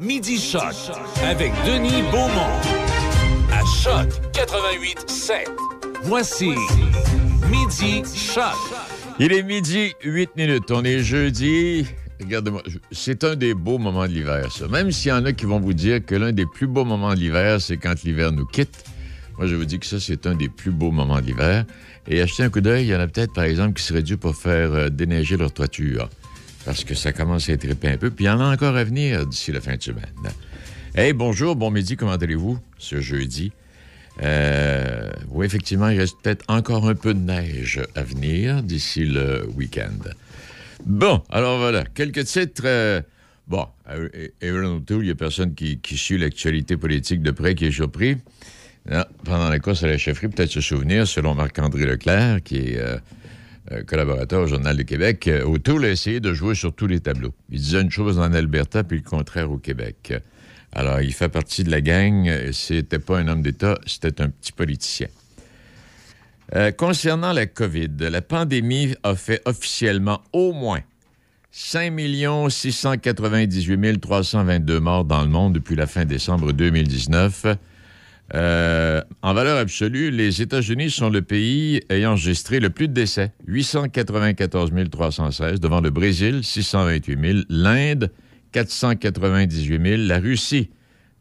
Midi Shot avec Denis Beaumont à Choc 88 7. Voici Midi Shot. Il est midi, 8 minutes. On est jeudi. Regardez-moi, c'est un des beaux moments de l'hiver, ça. Même s'il y en a qui vont vous dire que l'un des plus beaux moments de l'hiver, c'est quand l'hiver nous quitte. Moi, je vous dis que ça, c'est un des plus beaux moments de l'hiver. Et acheter un coup d'œil, il y en a peut-être, par exemple, qui seraient dû pour faire euh, déneiger leur toiture. Parce que ça commence à être épais un peu. Puis il y en a encore à venir d'ici la fin de semaine. Hey, bonjour, bon midi, comment allez-vous ce jeudi? Euh, oui, effectivement, il reste peut-être encore un peu de neige à venir d'ici le week-end. Bon, alors voilà, quelques titres. euh, bon, Aaron O'Toole, il n'y a personne qui, suit l'actualité politique de près qui est surpris. Pendant la course à la chefferie, peut-être se souvenir, selon Marc-André Leclerc, qui est euh, collaborateur au Journal de Québec, euh, O'Toole a essayé de jouer sur tous les tableaux. Il disait une chose en Alberta, puis le contraire au Québec. Alors, il fait partie de la gang. C'était pas un homme d'État, c'était un petit politicien. Euh, concernant la COVID, la pandémie a fait officiellement au moins 5 698 322 morts dans le monde depuis la fin décembre 2019. Euh, en valeur absolue, les États-Unis sont le pays ayant enregistré le plus de décès, 894 316, devant le Brésil, 628 000, l'Inde, 498 000, la Russie,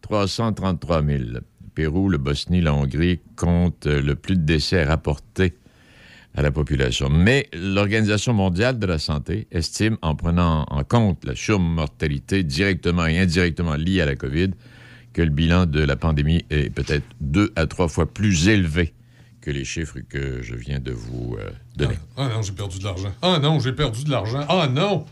333 000. Le Pérou, le Bosnie, la Hongrie comptent le plus de décès rapportés à la population. Mais l'Organisation mondiale de la santé estime, en prenant en compte la surmortalité directement et indirectement liée à la COVID, que le bilan de la pandémie est peut-être deux à trois fois plus élevé que les chiffres que je viens de vous euh, donner. Ah non, j'ai perdu de l'argent. Ah non, j'ai perdu de l'argent. Ah non!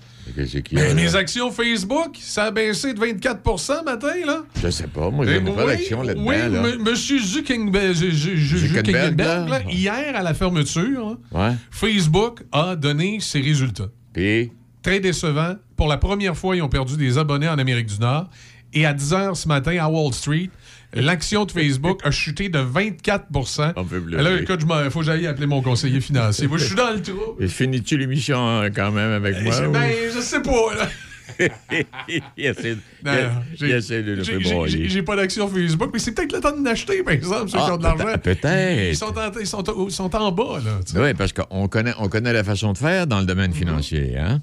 Là? mes actions Facebook, ça a baissé de 24% matin, là. Je sais pas, moi, j'ai Ben, pas d'action là-dedans. Oui, là. M- Monsieur Zuckerberg, Zuckerberg, là. hier, à la fermeture, hein, Ouais. Facebook a donné ses résultats. Puis, Très décevant. Pour la première fois, ils ont perdu des abonnés en Amérique du Nord. Et à 10 h ce matin, à Wall Street, l'action de Facebook a chuté de 24 on peut pleurer. Là, écoute, il faut que j'aille appeler mon conseiller financier. Moi, je suis dans le trou. Et finis-tu l'émission hein, quand même avec moi? Je- ou- Ben, je sais pas, là. j'ai- pas d'action Facebook, mais c'est peut-être le temps de l'acheter, par exemple, ceux qui Ah, ont de l'argent. peut- peut-être. Ils sont en, ils sont, au- ils sont en bas, là. Oui, parce qu'on connaît, on connaît la façon de faire dans le domaine financier. Hein?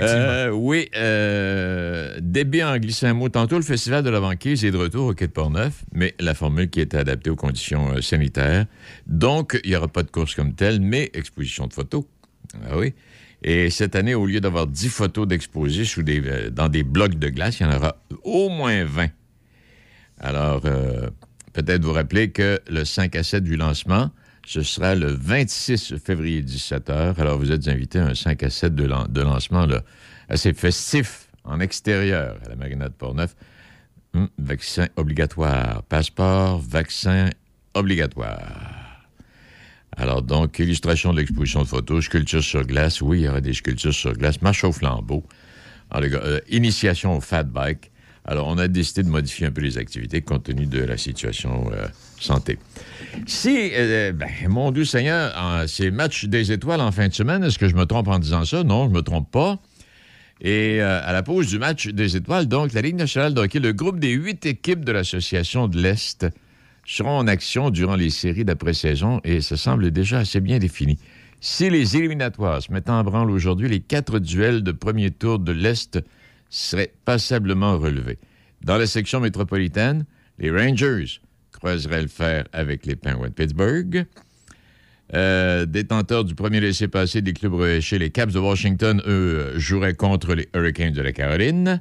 Euh, oui, euh, débit en glissant un mot. Tantôt, le Festival de la banquise est de retour au Quai de Portneuf, mais la formule qui est adaptée aux conditions euh, sanitaires. Donc, il n'y aura pas de course comme telle, mais exposition de photos. Ah oui. Et cette année, au lieu d'avoir 10 photos d'exposés sous des, euh, dans des blocs de glace, il y en aura au moins 20. Alors, peut-être vous rappeler que le 5 à 7 du lancement, ce sera le 26 février 17h. Alors, vous êtes invités à un 5 à 7 de, lan- de lancement assez festif en extérieur à la Marina de Portneuf. Hum, vaccin obligatoire. Passeport, vaccin obligatoire. Alors, donc, illustration de l'exposition de photos, sculpture sur glace. Oui, il y aura des sculptures sur glace. Marche au flambeau. Euh, initiation au fat bike. Alors, on a décidé de modifier un peu les activités compte tenu de la situation euh, santé. Si, euh, ben, mon Dieu Seigneur, en- c'est match des étoiles en fin de semaine, est-ce que je me trompe en disant ça? Non, je me trompe pas. Et euh, à la pause du match des étoiles, donc, la Ligue nationale de le groupe des huit équipes de l'Association de l'Est seront en action durant les séries d'après-saison et ça semble déjà assez bien défini. Si les éliminatoires se mettent en branle aujourd'hui, les quatre duels de premier tour de l'Est seraient passablement relevés. Dans la section métropolitaine, les Rangers croiseraient le fer avec les Penguins de Pittsburgh. Euh, détenteurs du premier laissez-passer des clubs rehéchés, les Caps de Washington, eux, joueraient contre les Hurricanes de la Caroline.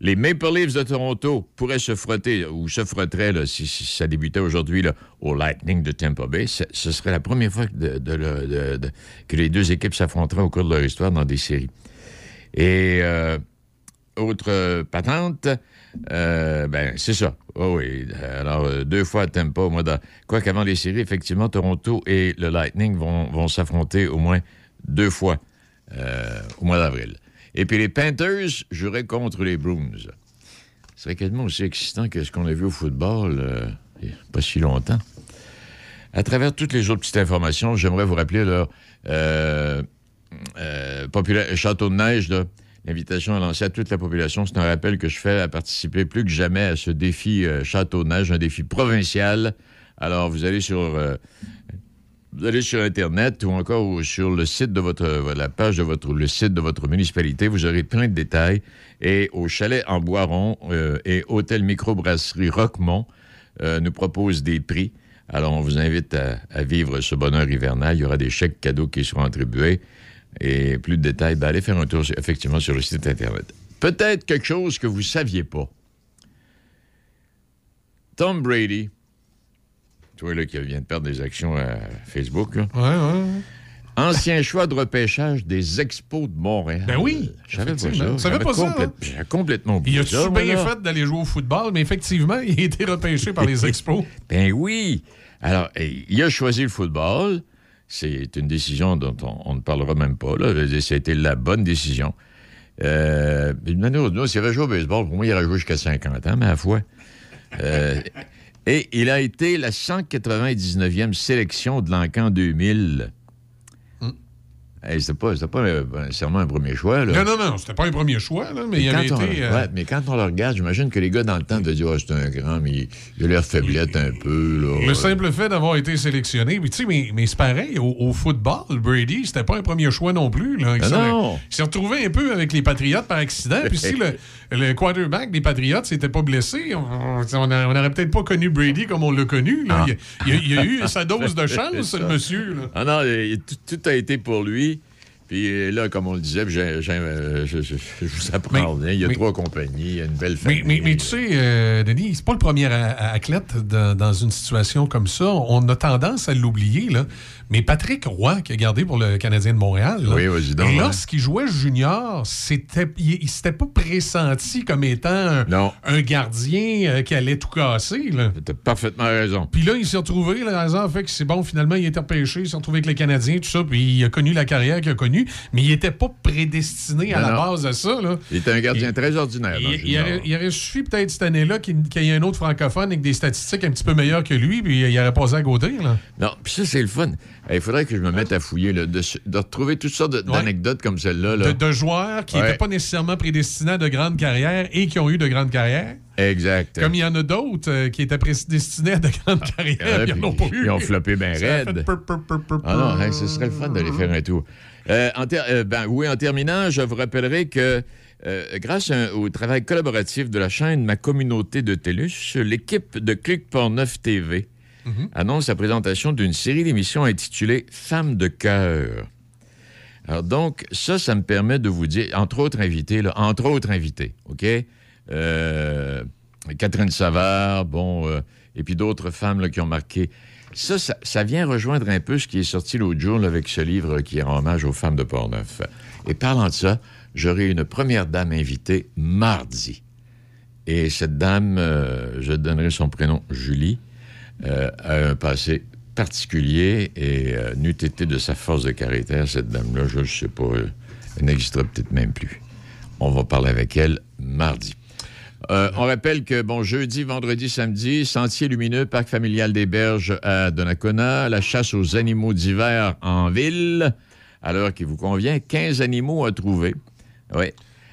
Les Maple Leafs de Toronto pourraient se frotter, ou se frotteraient, si, ça débutait aujourd'hui, au Lightning de Tampa Bay. Ce, serait la première fois que les deux équipes s'affronteraient au cours de leur histoire dans des séries. Et euh, autre patente, euh, ben c'est ça. Oh oui. Alors, euh, deux fois au mois de... Quoi qu'avant les séries, effectivement, Toronto et le Lightning vont, vont s'affronter au moins deux fois euh, au mois d'avril. Et puis les Panthers joueraient contre les Bruins. Ce serait quasiment aussi excitant que ce qu'on a vu au football euh, il y a pas si longtemps. À travers toutes les autres petites informations, j'aimerais vous rappeler là, euh, euh, popula- Château de Neige, là, L'invitation est lancée à toute la population. C'est un rappel que je fais à participer plus que jamais à ce défi euh, Château-Neige, un défi provincial. Alors, vous allez sur, euh, vous allez sur Internet ou encore sur le site de votre, la page de votre, municipalité. Vous aurez plein de détails. Et au chalet en Boiron euh, et Hôtel Microbrasserie Roquemont nous propose des prix. Alors, on vous invite à, vivre ce bonheur hivernal. Il y aura des chèques cadeaux qui seront attribués. Et plus de détails, ben allez faire un tour effectivement sur le site Internet. Peut-être quelque chose que vous ne saviez pas. Tom Brady, toi là, qui vient de perdre des actions à Facebook, là. Ouais, ouais. Ancien choix de repêchage des Expos de Montréal. Ben oui. Je savais pas ça. Savais pas ça, hein? J'ai complètement oublié Il a moi, bien fait d'aller jouer au football, mais effectivement, il a été repêché par les Expos. Ben oui. Alors, il a choisi le football. C'est une décision dont on, ne parlera même pas. Là. Ça a été la bonne décision. Euh, autre, s'il au baseball, pour moi, il aurait joué jusqu'à 50 ans, mais à fois. Euh, et il a été la 199e sélection de l'encan 2000. Hey, c'était pas, pas euh, nécessairement un premier choix. Là. Non, non, non, c'était pas un premier choix, là, mais Mais il quand, avait on, été. euh, ouais, mais quand on le regarde, j'imagine que les gars dans le temps devaient dire Ah, c'est un grand, mais a l'air faiblette un peu. Là. Le simple fait d'avoir été sélectionné, tu sais, mais, mais c'est pareil, au, au football, Brady, c'était pas un premier choix non plus. Là. Il s'est- non. il s'est retrouvé un peu avec les Patriots par accident, puis si le, le quarterback des Patriots s'était pas blessé, on n'aurait peut-être pas connu Brady comme on l'a connu. là. Il, il a, il a eu sa dose de chance, Ah. Le monsieur. là. Ah non, il- tout, tout a été pour lui. Puis là, comme on le disait, euh, je, je- je vous apprends Mais- rien. Il y a mais- trois compagnies, il y a une belle famille. mais, mais tu sais, euh, Denis, c'est pas le premier athlète dans, dans une situation comme ça. On a tendance à l'oublier, là. Mais Patrick Roy, qui a gardé pour le Canadien de Montréal, là, Oui, ouais. lorsqu'il jouait junior, c'était, il, il s'était pas pressenti comme étant un, gardien euh, qui allait tout casser. Là. T'as parfaitement raison. Puis là, il s'est retrouvé, le hasard fait que c'est bon, finalement, il été repêché, il s'est retrouvé avec les Canadiens, tout ça, puis il a connu la carrière qu'il a connue, mais il était pas prédestiné à la non. base de ça. Là. Il était un gardien Il- très ordinaire. Il, il junior. aurait, il aurait suffi peut-être cette année-là qu'il qu'il y ait un autre francophone avec des statistiques un petit peu meilleures que lui, puis il aurait passé à côté. Là. Non, puis ça, c'est le fun. Il faudrait que je me mette à fouiller, là, de, de retrouver toutes sortes d'anecdotes comme celle-là. là. De, de joueurs qui Ouais. n'étaient pas nécessairement prédestinés à de grandes carrières et qui ont eu de grandes carrières. Exact. Comme il y en a d'autres euh, qui étaient prédestinés à de grandes carrières, Ouais, puis ils ont pas eu. Ils ont floppé bien raide. pur, pur, pur, pur, Ah non, hein, ce serait le fun d'aller faire un tour. Euh, en euh, ben, oui, en terminant, je vous rappellerai que euh, grâce un- au travail collaboratif de la chaîne Ma Communauté de TELUS, l'équipe de Clic Portneuf TV annonce la présentation d'une série d'émissions intitulée Femmes de cœur. Alors donc, ça, ça me permet de vous dire, entre autres invités, entre autres invités, OK? Euh, Catherine Savard, bon, euh, et puis d'autres femmes qui ont marqué. Ça, ça, vient rejoindre un peu ce qui est sorti l'autre jour avec ce livre qui rend hommage aux femmes de Portneuf. Et parlant de ça, j'aurai une première dame invitée mardi. Et cette dame, euh, je donnerai son prénom Julie, euh, a un passé particulier et euh, n'eût été de sa force de caractère, cette dame-là, je ne sais pas, euh, elle n'existera peut-être même plus. On va parler avec elle mardi. Euh, on rappelle que, bon, jeudi, vendredi, samedi, Sentier lumineux, Parc familial des Berges à Donnacona, la chasse aux animaux d'hiver en ville, à l'heure qui vous convient, 15 animaux à trouver. Oui.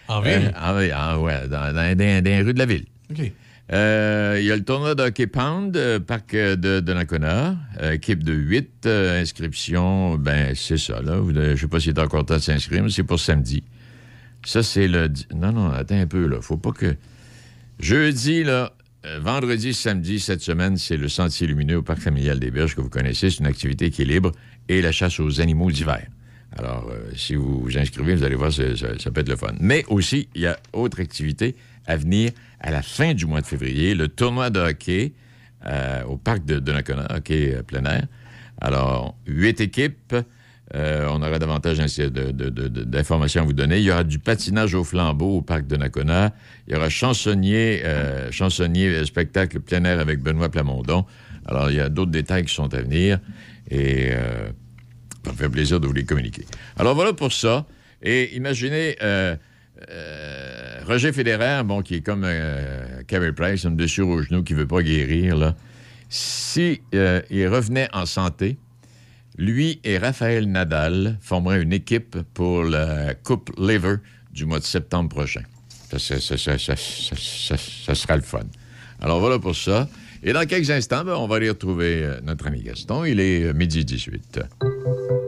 En ville? Euh, ah oui, ah ouais, dans, dans- dans- dans les rues de la ville. OK. Euh, il y a le tournoi de hockey pound, euh, parc euh, de, Nakona, euh, équipe de 8, inscription, ben c'est ça, là. Vous- Je sais pas s'il est encore temps de s'inscrire, mais c'est pour samedi. Ça, c'est le... Non, non, attends un peu, là. Faut pas que... Jeudi, là, euh, vendredi, samedi, cette semaine, c'est le Sentier lumineux au Parc familial des Berges que vous connaissez. C'est une activité qui est libre et la chasse aux animaux d'hiver. Alors, euh, si vous vous inscrivez, vous allez voir, c'est- ça peut être le fun. Mais aussi, il y a autre activité à venir à la fin du mois de février, le tournoi de hockey euh, au Parc de Donnacona, hockey euh, plein air. Alors, huit équipes. Euh, on aura davantage d'informations à vous donner. Il y aura du patinage au flambeau au parc de Nakona. Il y aura chansonnier, chansonnier spectacle plein air avec Benoît Plamondon. Alors, il y a d'autres détails qui sont à venir et euh, ça me fait plaisir de vous les communiquer. Alors, voilà pour ça. Et imaginez euh, Roger Federer, bon, qui est comme euh, Price, une blessure au genou qui ne veut pas guérir, là. Si euh, il revenait en santé, lui et Raphaël Nadal formeraient une équipe pour la Coupe Lever du mois de septembre prochain. Ça, sera le fun. Alors voilà pour ça. Et dans quelques instants, ben, on va aller retrouver euh, notre ami Gaston. Il est midi 18.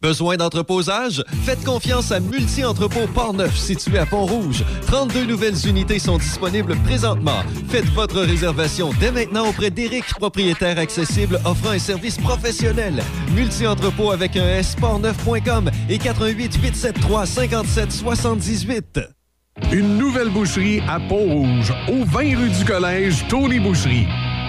Besoin d'entreposage? Faites confiance à Multi-Entrepôt Portneuf, situé à Pont-Rouge. 32 nouvelles unités sont disponibles présentement. Faites votre réservation dès maintenant auprès d'Éric, propriétaire accessible offrant un service professionnel. Multi-Entrepôt avec un S, portneuf.com et 88 873 57 78. Une nouvelle boucherie à Pont-Rouge, au 20 rue du Collège, Tony Boucherie.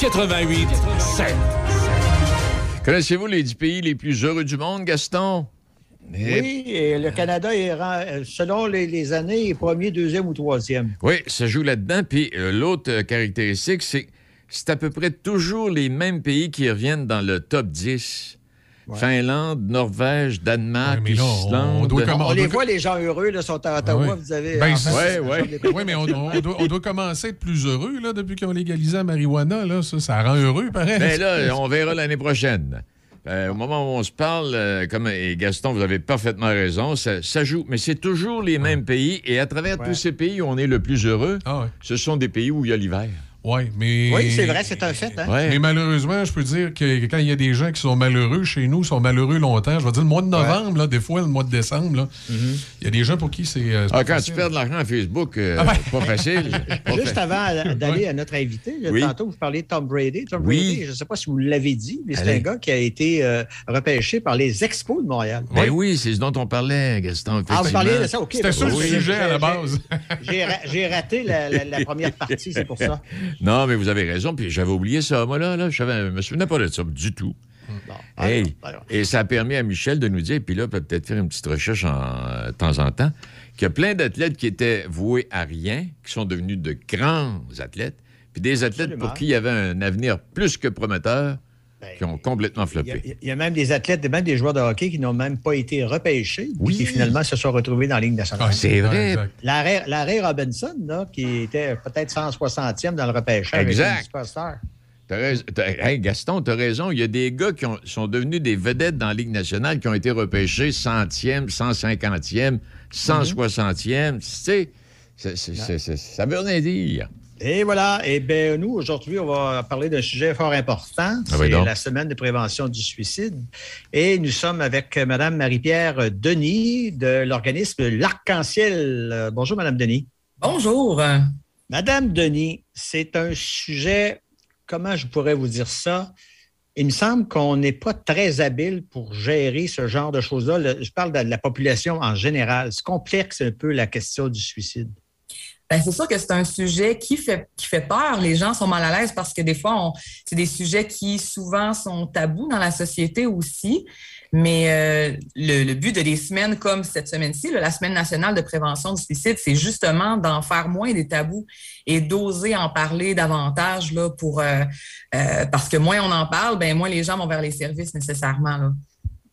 88 7. Connaissez-vous les 10 pays les plus heureux du monde, Gaston? Oui, et le Canada est, euh, selon les, années, premier, deuxième ou troisième. Oui, ça joue là-dedans. Puis euh, l'autre euh, caractéristique, c'est c'est à peu près toujours les mêmes pays qui reviennent dans le top 10. Finlande, Norvège, Danemark, Islande. On, les voit, les gens heureux, là, sont à Ottawa, vous avez... Ben, oui, mais on, doit, commencer à être plus heureux là, depuis qu'ils ont légalisé la marijuana. Là, ça, ça rend heureux, pareil. Mais ben là, on verra l'année prochaine. Euh, au moment où on se parle, euh, comme et Gaston, vous avez parfaitement raison, ça, joue. Mais c'est toujours les mêmes pays. Et à travers tous ces pays où on est le plus heureux, ah ce sont des pays où il y a l'hiver. Ouais, mais... Oui, c'est vrai, c'est un fait. Hein? Mais malheureusement, je peux dire que quand il y a des gens qui sont malheureux chez nous, sont malheureux longtemps, je vais dire le mois de novembre, là, des fois le mois de décembre, mm-hmm. il y a des gens pour qui c'est. Euh, ah, quand tu perds de l'argent à Facebook, euh, ah pas facile. Juste avant d'aller à notre invité, tantôt vous parliez de Tom Brady. Tom Brady, je ne sais pas si vous l'avez dit, mais c'est un gars qui a été euh, repêché par les Expos de Montréal. Ben oui, c'est ce dont on parlait, Gaston. Ah, vous parliez de ça, OK. C'était ça le sujet à la base. J'ai raté la première partie, c'est pour ça. Non, mais vous avez raison. Puis j'avais oublié ça. Moi, là, là je me souvenais pas de ça du tout. et ça a permis à Michel de nous dire, puis là, peut-être faire une petite recherche en, euh, de temps en temps, qu'il y a plein d'athlètes qui étaient voués à rien, qui sont devenus de grands athlètes, puis des athlètes pour qui il y avait un avenir plus que prometteur, ben, qui ont complètement floppé. Il y, a même des athlètes, même des joueurs de hockey qui n'ont même pas été repêchés, oui. qui finalement se sont retrouvés dans la Ligue nationale. Ah, c'est vrai. Larry Robinson, là, qui était peut-être 160e dans le repêchage. Exact. hey, Gaston, tu as raison. Il y a des gars qui sont devenus des vedettes dans la Ligue nationale qui ont été repêchés 100e, 150e, 160e. Tu sais, ça veut rien dire. Et voilà. Et bien, nous, aujourd'hui, on va parler d'un sujet fort important. Ah c'est la semaine de prévention du suicide. Et nous sommes avec Mme Marie-Pierre Denis de l'organisme L'Arc-en-Ciel. Bonjour, Mme Denis. Bonjour. Madame Denis, c'est un sujet, comment je pourrais vous dire ça? Il me semble qu'on n'est pas très habile pour gérer ce genre de choses-là. Je parle de la population en général. C'est complexe un peu la question du suicide. Ben, c'est sûr que c'est un sujet qui fait, qui fait peur. Les gens sont mal à l'aise parce que des fois, c'est des sujets qui souvent sont tabous dans la société aussi. Mais euh, le, but de des semaines comme cette semaine-ci, la Semaine nationale de prévention du suicide, c'est justement d'en faire moins des tabous et d'oser en parler davantage là, pour euh, euh, parce que moins on en parle, ben moins les gens vont vers les services nécessairement.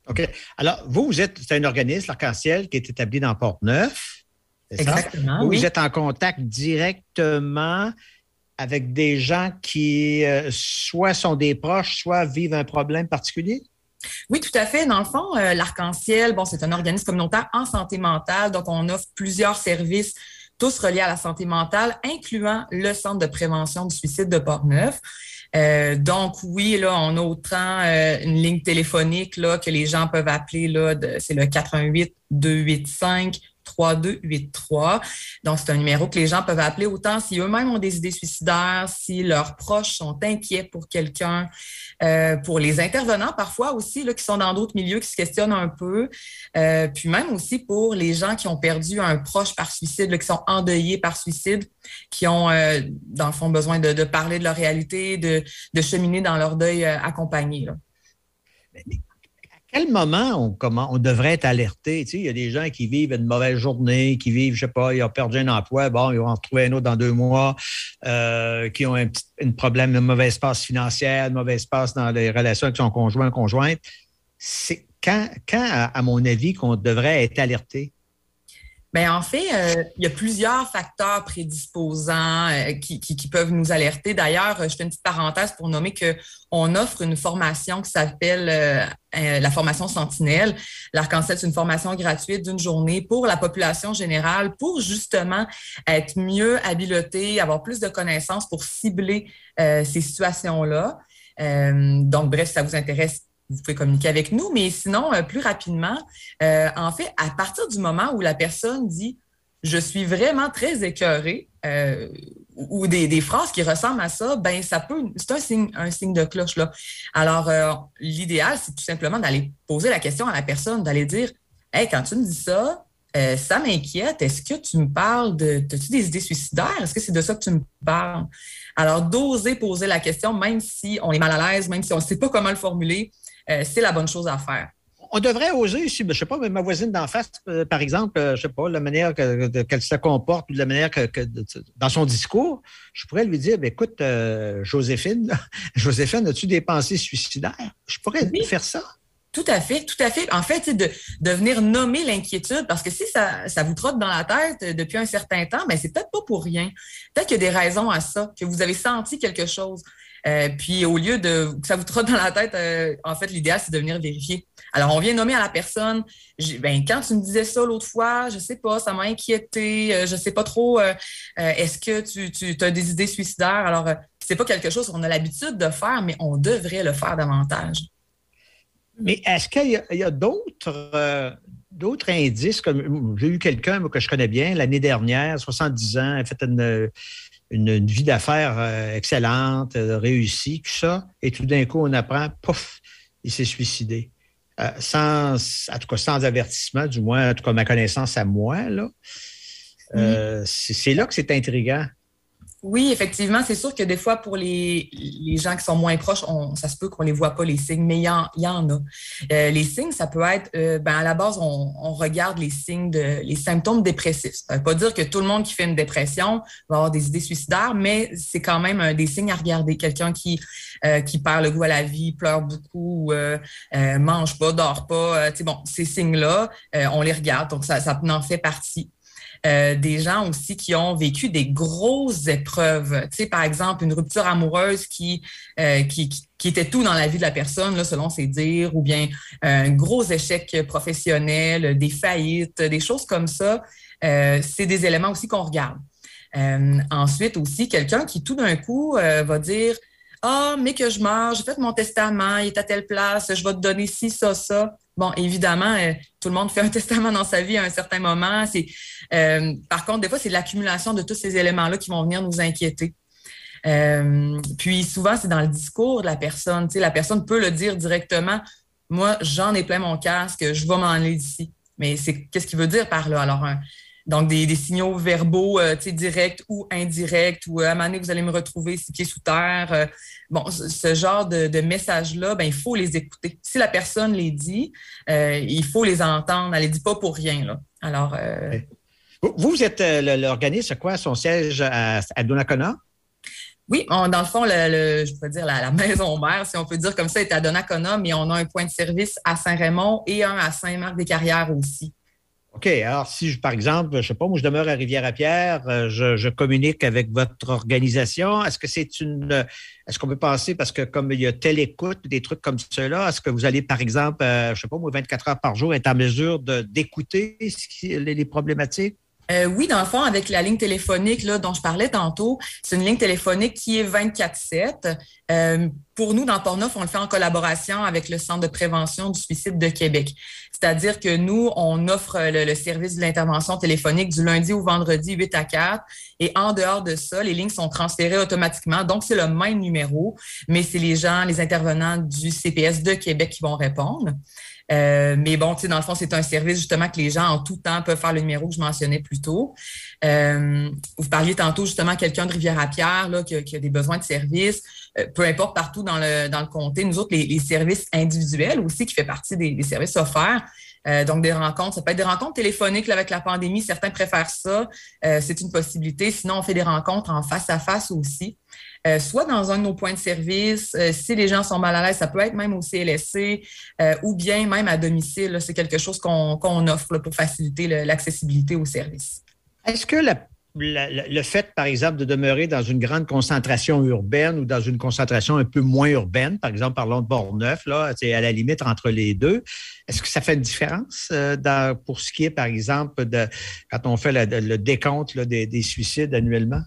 OK. Alors, vous, vous êtes un organisme, l'Arc-en-Ciel, qui est établi dans Port-Neuf. Exactement. Vous, êtes en contact directement avec des gens qui euh, soit sont des proches, soit vivent un problème particulier? Oui, tout à fait. Dans le fond, euh, l'Arc-en-Ciel, bon, c'est un organisme communautaire en santé mentale, donc on offre plusieurs services, tous reliés à la santé mentale, incluant le Centre de prévention du suicide de Portneuf. Euh, donc oui, là, on a autant une ligne téléphonique là, que les gens peuvent appeler. Là, c'est le 418 285 3283. Donc, c'est un numéro que les gens peuvent appeler autant si eux-mêmes ont des idées suicidaires, si leurs proches sont inquiets pour quelqu'un, euh, pour les intervenants parfois aussi, là, qui sont dans d'autres milieux, qui se questionnent un peu, euh, puis même aussi pour les gens qui ont perdu un proche par suicide, qui sont endeuillés par suicide, qui ont, euh, dans le fond, besoin de, parler de leur réalité, de, cheminer dans leur deuil accompagné. Là quel moment on, devrait être alerté? il y a des gens qui vivent une mauvaise journée, qui vivent, je sais pas, ils ont perdu un emploi, bon, ils vont en retrouver un autre dans deux mois, euh, qui ont un problème, une mauvaise passe financière, une mauvaise passe dans les relations avec son conjoint, conjointe. C'est quand, à mon avis, qu'on devrait être alerté? Bien, en fait, euh, il y a plusieurs facteurs prédisposants euh, qui, peuvent nous alerter. D'ailleurs, je fais une petite parenthèse pour nommer qu'on offre une formation qui s'appelle euh, la formation Sentinelle. L'arc-en-ciel, c'est une formation gratuite d'une journée pour la population générale pour justement être mieux habileté, avoir plus de connaissances pour cibler ces situations-là. donc, bref, si ça vous intéresse, vous pouvez communiquer avec nous, mais sinon, euh, plus rapidement, euh, en fait, à partir du moment où la personne dit je suis vraiment très écœuré euh, ou des, phrases qui ressemblent à ça, ben ça peut, c'est un signe, un signe de cloche là. Alors l'idéal, c'est tout simplement d'aller poser la question à la personne, d'aller dire, hey, quand tu me dis ça, ça m'inquiète. Est-ce que tu me parles de, as-tu des idées suicidaires? Est-ce que c'est de ça que tu me parles Alors d'oser poser la question, même si on est mal à l'aise, même si on ne sait pas comment le formuler, euh, c'est la bonne chose à faire. On devrait oser ici, je ne sais pas, mais ma voisine d'en face, euh, par exemple, euh, je ne sais pas, la manière qu'elle se comporte ou la manière que, dans son discours, je pourrais lui dire, ben, écoute, Joséphine, Joséphine, as-tu des pensées suicidaires? Je pourrais faire ça. Tout à fait, tout à fait. En fait, de, de venir nommer l'inquiétude, parce que si ça, ça, vous trotte dans la tête depuis un certain temps, mais ben, c'est peut-être pas pour rien. Peut-être qu'il y a des raisons à ça, que vous avez senti quelque chose. Euh, puis au lieu de que ça vous trotte dans la tête, euh, en fait, l'idéal, c'est de venir vérifier. Alors, on vient nommer à la personne, ben, quand tu me disais ça l'autre fois, je sais pas, ça m'a inquiété, euh, je sais pas trop, est-ce que tu, tu as des idées suicidaires? Alors, c'est pas quelque chose qu'on a l'habitude de faire, mais on devrait le faire davantage. Mais est-ce qu'il y a, d'autres d'autres indices, comme j'ai eu quelqu'un que je connais bien l'année dernière, 70 ans, a fait une une, vie d'affaires euh, excellente, euh, réussie, tout ça, et tout d'un coup, on apprend, pouf, il s'est suicidé. Euh, sans, en tout cas, sans avertissement, du moins, en tout cas, ma connaissance à moi, là. c'est là que c'est intriguant. Oui, effectivement, c'est sûr que des fois, pour les, gens qui sont moins proches, ça se peut qu'on ne les voit pas, les signes, mais il y en, a. Euh, les signes, ça peut être, euh, ben, à la base, on, regarde les signes, de, les symptômes dépressifs. Ça ne veut pas dire que tout le monde qui fait une dépression va avoir des idées suicidaires, mais c'est quand même des signes à regarder. Quelqu'un qui, euh, qui perd le goût à la vie, pleure beaucoup, mange pas, dort pas. bon, ces signes-là, on les regarde, donc ça, ça en fait partie. Euh, des gens aussi qui ont vécu des grosses épreuves. Tu sais, par exemple, une rupture amoureuse qui, euh, qui, qui, était tout dans la vie de la personne, là, selon ses dires, ou bien un gros échec professionnel, des faillites, des choses comme ça. Euh, c'est des éléments aussi qu'on regarde. ensuite aussi, quelqu'un qui tout d'un coup va dire ah, mais que je meurs, j'ai fait mon testament, il est à telle place, je vais te donner ci, ça, ça. Bon, évidemment, euh, tout le monde fait un testament dans sa vie à un certain moment. C'est, euh, par contre, des fois, c'est l'accumulation de tous ces éléments-là qui vont venir nous inquiéter. Euh, puis souvent, c'est dans le discours de la personne. La personne peut le dire directement. Moi, j'en ai plein mon casque, je vais m'en aller d'ici. Mais c'est qu'est-ce qu'il veut dire par là? Alors, donc, des, signaux verbaux directs ou indirects, ou à un moment donné, vous allez me retrouver six pieds sous terre. Euh, bon, ce, genre de, de messages-là, ben, il faut les écouter. Si la personne les dit, euh, il faut les entendre. Elle ne les dit pas pour rien. Là. Alors. Vous, vous êtes l'organisme, quoi, son siège à, Donnacona? Oui, dans le fond, le, je pourrais dire la, maison mère, si on peut dire comme ça, est à Donnacona, mais on a un point de service à Saint-Raymond et un à Saint-Marc-des-Carrières aussi. OK, alors si, par exemple, je ne sais pas, moi, je demeure à Rivière-à-Pierre, euh, je, communique avec votre organisation. Est-ce que c'est une. Est-ce qu'on peut penser, parce que comme il y a telle écoute, des trucs comme cela, est-ce que vous allez, par exemple, euh, je ne sais pas, moi, 24 heures par jour, être en mesure d'écouter les problématiques? Euh, oui, dans le fond, avec la ligne téléphonique là, dont je parlais tantôt, c'est une ligne téléphonique qui est 24-7. pour nous, dans Portneuf, on le fait en collaboration avec le Centre de prévention du suicide de Québec. C'est-à-dire que nous, on offre le, service de l'intervention téléphonique du lundi au vendredi 8 à 4. Et en dehors de ça, les lignes sont transférées automatiquement. Donc, c'est le même numéro, mais c'est les gens, les intervenants du CPS de Québec qui vont répondre. Euh, mais bon, tu sais, dans le fond, c'est un service justement que les gens en tout temps peuvent faire le numéro que je mentionnais plus tôt. Euh, vous parliez tantôt justement quelqu'un de Rivière-à-Pierre là, qui, a des besoins de services, euh, peu importe partout dans le, dans le comté. Nous autres, les, services individuels aussi, qui fait partie des, services offerts. donc, des rencontres, ça peut être des rencontres téléphoniques avec la pandémie. Certains préfèrent ça. c'est une possibilité. Sinon, on fait des rencontres en face à face aussi. Euh, soit dans un de nos points de service, euh, si les gens sont mal à l'aise, ça peut être même au CLSC euh, ou bien même à domicile. C'est quelque chose qu'on offre pour faciliter l'accessibilité aux services. Est-ce que le fait, par exemple, de demeurer dans une grande concentration urbaine ou dans une concentration un peu moins urbaine, par exemple, parlons de Borneuf, là, c'est à la limite entre les deux, est-ce que ça fait une différence pour ce qui est, par exemple, de quand on fait le, décompte des, suicides annuellement?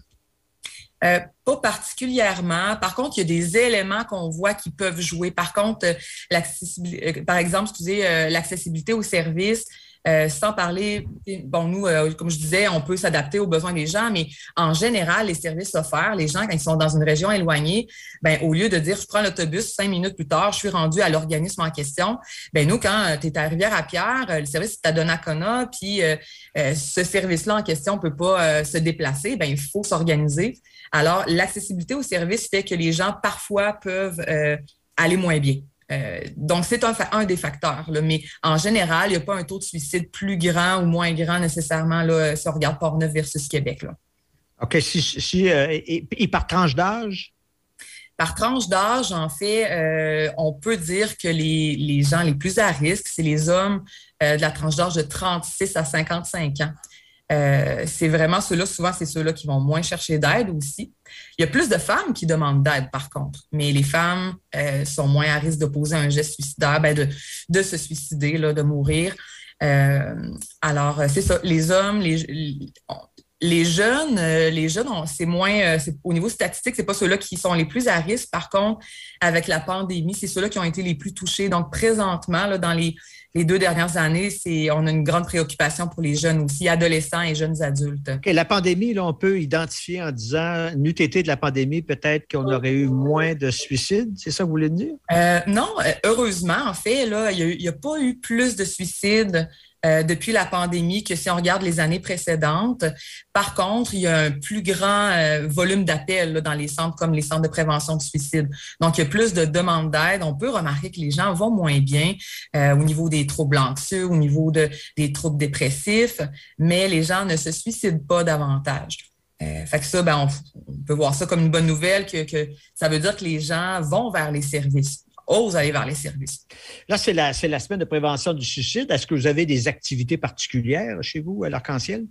Euh, particulièrement. Par contre, il y a des éléments qu'on voit qui peuvent jouer. Par contre, euh, euh, par exemple, excusez, l'accessibilité aux services, euh, sans parler, bon, nous, euh, comme je disais, on peut s'adapter aux besoins des gens, mais en général, les services offerts, les gens, quand ils sont dans une région éloignée, ben, au lieu de dire je prends l'autobus, cinq minutes plus tard, je suis rendu à l'organisme en question, ben, nous, quand tu es à Rivière-à-Pierre, le service est à Donnacona, puis euh, ce service-là en question ne peut pas se déplacer, ben, il faut s'organiser. Alors, l'accessibilité aux services fait que les gens, parfois, peuvent aller moins bien. Euh, donc, c'est un, des facteurs. mais en général, il n'y a pas un taux de suicide plus grand ou moins grand nécessairement là, si on regarde Portneuf versus Québec. Là. OK. Si, euh, et, par tranche d'âge? Par tranche d'âge, en fait, euh, on peut dire que les, gens les plus à risque, c'est les hommes de la tranche d'âge de 36 à 55 ans. Euh, c'est vraiment ceux-là, souvent, c'est ceux-là qui vont moins chercher d'aide aussi. Il y a plus de femmes qui demandent d'aide, par contre, mais les femmes euh, sont moins à risque de poser un geste suicidaire, ben, de, se suicider, là, de mourir. Euh, alors, c'est ça. Les hommes, les, les jeunes, les jeunes, c'est moins, au niveau statistique, c'est pas ceux-là qui sont les plus à risque. Par contre, avec la pandémie, c'est ceux-là qui ont été les plus touchés. Donc, présentement, là, dans les les deux dernières années, c'est on a une grande préoccupation pour les jeunes aussi, adolescents et jeunes adultes. la pandémie, là, on peut identifier en disant, n'eût été de la pandémie, peut-être qu'on aurait eu moins de suicides. C'est ça que vous voulez dire? Euh, non, euh, heureusement, en fait, là, il n'y a, pas eu plus de suicides euh, depuis la pandémie que si on regarde les années précédentes. Par contre, il y a un plus grand euh, volume d'appels dans les centres comme les centres de prévention du suicide. Donc, il y a plus de demandes d'aide. On peut remarquer que les gens vont moins bien euh, au niveau des troubles anxieux, au niveau de, des troubles dépressifs, mais les gens ne se suicident pas davantage. fait que ça, ben, on, peut voir ça comme une bonne nouvelle, que, que ça veut dire que les gens vont vers les services ose aller vers les services. Là, c'est la, la semaine de prévention du suicide. Est-ce que vous avez des activités particulières chez vous à l'Arc-en-Ciel?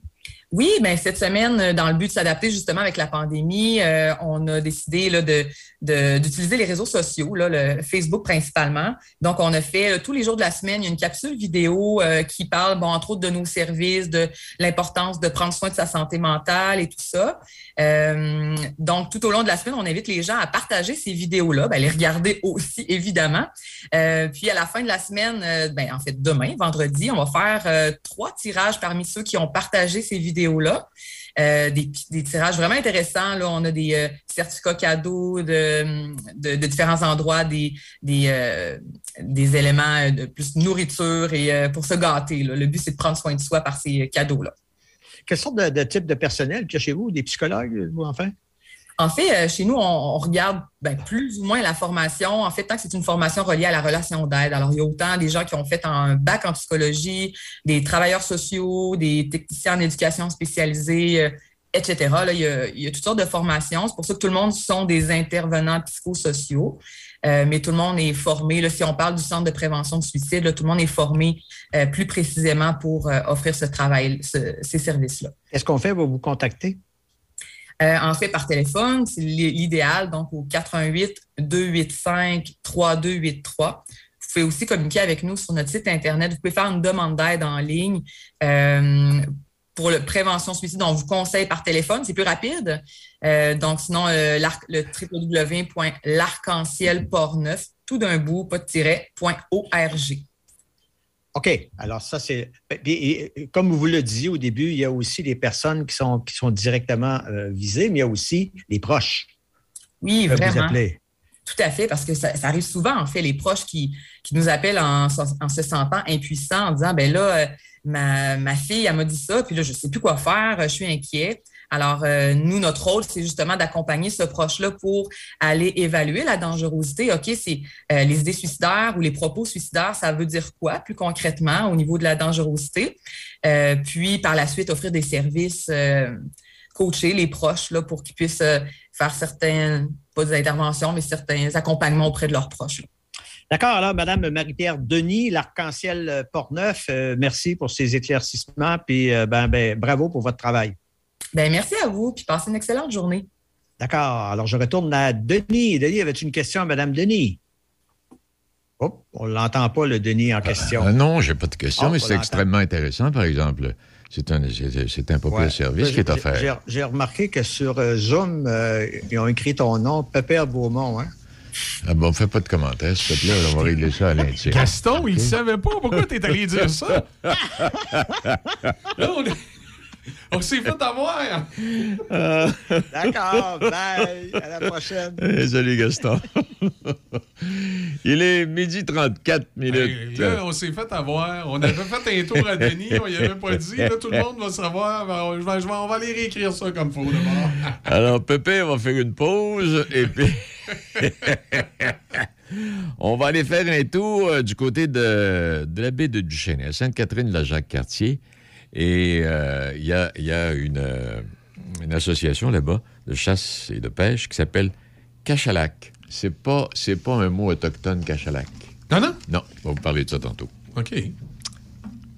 Oui, bien, cette semaine, euh, dans le but de s'adapter justement avec la pandémie, euh, on a décidé de, d'utiliser les réseaux sociaux, là, le Facebook principalement. Donc, on a fait euh, tous les jours de la semaine, une capsule vidéo qui parle, bon, entre autres, de nos services, de l'importance de prendre soin de sa santé mentale et tout ça. donc, tout au long de la semaine, on invite les gens à partager ces vidéos-là, ben, les regarder aussi, évidemment. puis, à la fin de la semaine, ben, en fait, demain, vendredi, on va faire trois tirages parmi ceux qui ont partagé ces vidéos-là. Euh, des, tirages vraiment intéressants. Là, on a des euh, certificats cadeaux de, de, différents endroits, des, des, euh, des éléments de plus nourriture et pour se gâter. Le but, c'est de prendre soin de soi par ces cadeaux-là. Quelle sorte de, type de personnel a chez vous? Des psychologues, vous, enfin? En fait, euh, chez nous, on, regarde ben, plus ou moins la formation. En fait, tant que c'est une formation reliée à la relation d'aide. Alors, il y a autant des gens qui ont fait un bac en psychologie, des travailleurs sociaux, des techniciens en éducation spécialisée, euh, etc. Il, y a, toutes sortes de formations. C'est pour ça que tout le monde sont des intervenants psychosociaux. Euh, mais tout le monde est formé. Si on parle du centre de prévention de suicide, tout le monde est formé plus précisément pour offrir ce travail, ces services-là. Est-ce qu'on fait va vous contacter? Euh, en fait, par téléphone, c'est l'idéal, donc au 88 285 3283. Vous pouvez aussi communiquer avec nous sur notre site Internet. Vous pouvez faire une demande d'aide en ligne. Euh, pour le prévention suicide, on vous conseille par téléphone, c'est plus rapide. donc, sinon, le www.l'arc-en-ciel-port-neuf, tout d'un bout, pas de. OK. Alors, ça, c'est. Comme vous le disiez au début, il y a aussi des personnes qui sont, qui sont directement visées, mais il y a aussi les proches. Oui, vraiment. Tout à fait, parce que ça, arrive souvent, en fait, les proches qui, nous appellent en, se sentant impuissants, en disant, ben là, euh, ma, fille, elle m'a dit ça, puis là, je ne sais plus quoi faire, je suis inquiet. Alors, euh, nous, notre rôle, c'est justement d'accompagner ce proche-là pour aller évaluer la dangerosité. OK, c'est euh, les idées suicidaires ou les propos suicidaires, ça veut dire quoi plus concrètement au niveau de la dangerosité? puis, par la suite, offrir des services coacher les proches là, pour qu'ils puissent euh, faire certains, pas des interventions, mais certains accompagnements auprès de leurs proches. D'accord. Alors, Madame Marie-Pierre Denis, l'Arc-en-Ciel euh, Port-Neuf, euh, merci pour ces éclaircissements, puis ben, ben, bravo pour votre travail. Ben, merci à vous, puis passez une excellente journée. D'accord. Alors, je retourne à Denis. Denis, avais-tu une question à Madame Denis? Oh, on ne l'entend pas, le Denis en question. Non, non, j'ai pas de question, oh, mais c'est extrêmement intéressant, par exemple. C'est un, c'est un populaire service qui est offert. J'ai remarqué que sur euh, Zoom, euh, ils ont écrit ton nom, Pépère Beaumont. Hein? Ah bon, fais pas de commentaires, s'il te plaît. On va régler ça à l'intime. Gaston, il ne savait pas. Pourquoi tu es allé dire ça? Là, on est... On s'est fait avoir. D'accord, bye. À la prochaine. salut, Gaston. Il est midi 34 minutes. là, on s'est fait avoir. On avait fait un tour à Denis, on n'y avait pas dit. Là, tout le monde va savoir. Ben, je vais, on va aller réécrire ça comme faut d'abord. Alors, Pépé, on va faire une pause et puis. On va aller faire un tour euh, du côté de, de la baie de Duchesne, à Sainte-Catherine-la-Jacques-Cartier. Et euh, il y, a, euh, une, association là-bas de chasse et de pêche qui s'appelle Cachalac. C'est pas, c'est pas un mot autochtone, Cachalac. Non, non? Non, on va vous parler de ça tantôt. OK.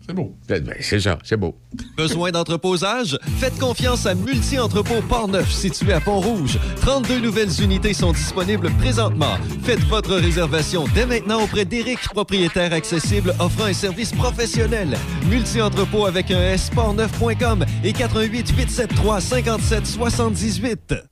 C'est beau. Ben, c'est ça, c'est beau. Besoin d'entreposage? Faites confiance à Multi-Entrepôt Port-Neuf, situé à Pont-Rouge. 32 nouvelles unités sont disponibles présentement. Faites votre réservation dès maintenant auprès d'Éric, propriétaire accessible offrant un service professionnel. Multi-Entrepôt avec un S, portneuf.com et 88 873 57 78.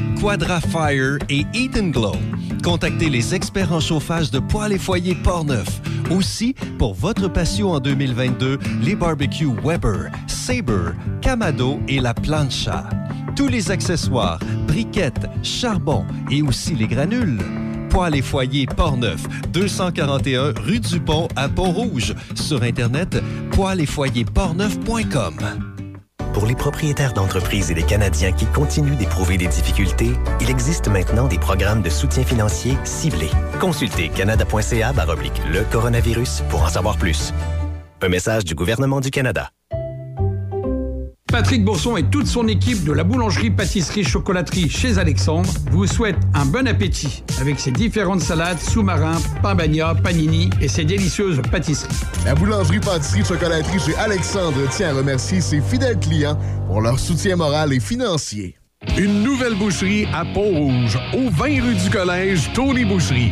Quadra Fire et Eden Glow. Contactez les experts en chauffage de poils et foyers Portneuf. Aussi, pour votre patio en 2022, les barbecues Weber, Sabre, Camado et la Plancha. Tous les accessoires, briquettes, charbon et aussi les granules. Poils et foyers Portneuf, 241 rue du Pont à Pont-Rouge. Sur Internet, poils et portneuf.com. Pour les propriétaires d'entreprises et les Canadiens qui continuent d'éprouver des difficultés, il existe maintenant des programmes de soutien financier ciblés. Consultez canada.ca le coronavirus pour en savoir plus. Un message du gouvernement du Canada. Patrick Bourson et toute son équipe de la boulangerie, pâtisserie, chocolaterie chez Alexandre vous souhaitent un bon appétit avec ses différentes salades, sous-marins, pain bagna, panini et ses délicieuses pâtisseries. La boulangerie, pâtisserie, chocolaterie chez Alexandre tient à remercier ses fidèles clients pour leur soutien moral et financier. Une nouvelle boucherie à Pont-Rouge, au 20 rue du Collège, Tony Boucherie.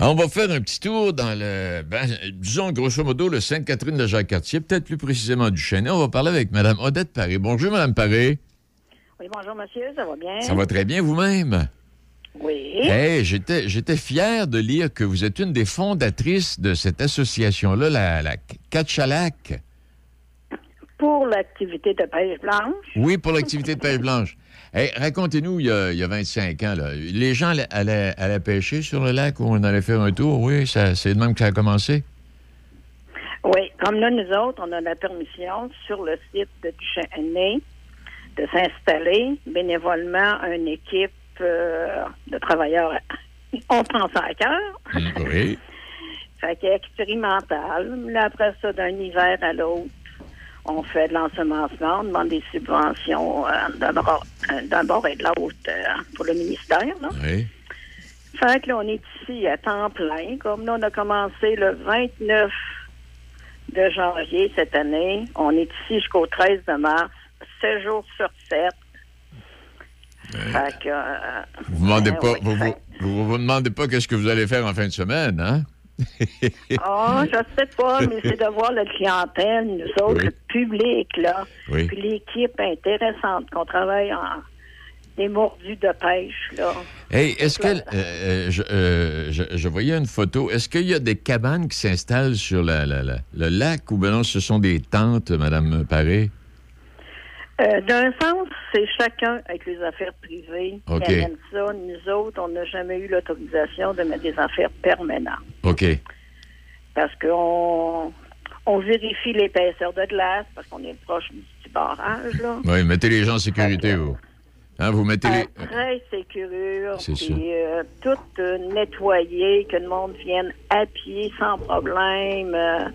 On va faire un petit tour dans le, ben, disons grosso modo, le Sainte-Catherine de Jacques-Cartier, peut-être plus précisément du Chêne. On va parler avec Mme Odette Paré. Bonjour, Mme Paré. Oui, bonjour, monsieur. Ça va bien? Ça va très bien vous-même? Oui. Hey, j'étais, j'étais fier de lire que vous êtes une des fondatrices de cette association-là, la, la Catchalac. pour l'activité de pêche blanche. Oui, pour l'activité de pêche blanche. Hey, Racontez-nous, il, y a- il y a 25 ans, là, les gens allaient, allaient- pêcher sur le lac où on allait faire un tour? Oui, ça- c'est de même que ça a commencé. Oui, comme là, nous autres, on a la permission sur le site de Duchesnay de s'installer bénévolement une équipe euh, de travailleurs, on pense à cœur, Oui. fait que expérimental. Là, après ça, d'un hiver à l'autre, on fait de l'ensemencement, on demande des subventions euh, d'un bord, euh, d'un bord et de l'autre euh, pour le ministère. Là. Oui. Fait que là, on est ici à temps plein. Comme là, on a commencé le 29 de janvier cette année. On est ici jusqu'au 13 de mars, 7 jours sur 7. Fait que, euh, Vous demandez pas, oui, vous, vous, vous, vous demandez pas qu'est-ce que vous allez faire en fin de semaine, hein? Oh, je sais pas, mais c'est de voir la clientèle, nous autres, Oui. le public, là. Oui. Puis l'équipe intéressante, qu'on travaille en des mordus de pêche, là. Hey, est-ce que. euh, euh, je, euh, je- je voyais une photo. Est-ce qu'il y a des cabanes qui s'installent sur la- la- la- le lac ou bien non, ce sont des tentes, Madame Paré? Euh, D'un sens, c'est chacun avec les affaires privées OK. qui amène ça. Nous autres, on n'a jamais eu l'autorisation de mettre des affaires permanentes. OK. Parce qu'on on vérifie l'épaisseur de glace, parce qu'on est proche du petit barrage, là. Oui, mettez les gens en sécurité, vous. Hein, vous mettez les. Très sécure, C'est puis euh, tout euh, nettoyé, que le monde vienne à pied sans problème. euh.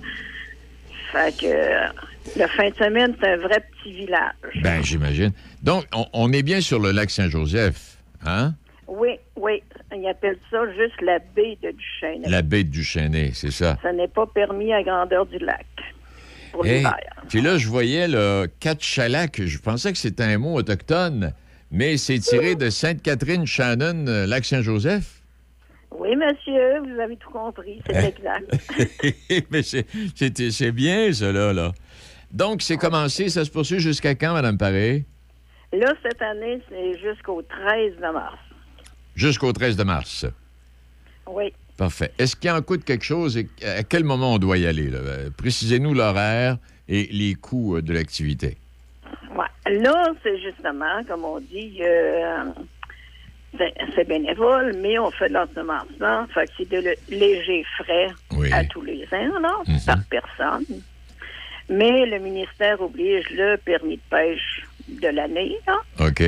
fait que le fin de semaine, c'est un vrai petit village. Ben, j'imagine. Donc, on, on est bien sur le lac Saint-Joseph, hein? Oui, oui, ils appellent ça juste la baie de Duchesne. La baie du Chênay, c'est ça. Ça n'est pas permis à grandeur du lac pour Hey, l'hiver. Puis là, je voyais le Catchalac. Je pensais que c'était un mot autochtone, mais c'est tiré de Sainte-Catherine-Shannon, euh, lac Saint-Joseph. Oui, monsieur, vous avez tout compris, c'est Hein? exact. mais c'est- bien, là, là. Donc, c'est commencé. Ça se poursuit jusqu'à quand, Mme Paré? Là, cette année, c'est jusqu'au 13 de mars. Jusqu'au 13 de mars. Oui. Parfait. Est-ce qu'il en coûte quelque chose et à quel moment on doit y aller? là? Euh, Précisez-nous l'horaire et les coûts euh, de l'activité. Ouais. Là, c'est justement, comme on dit, euh, c'est c'est bénévole, mais on fait de l'ensemencement. Fait que c'est de le- légers frais à tous les ans, là, par personne. Mais le ministère oblige le permis de pêche de l'année. OK.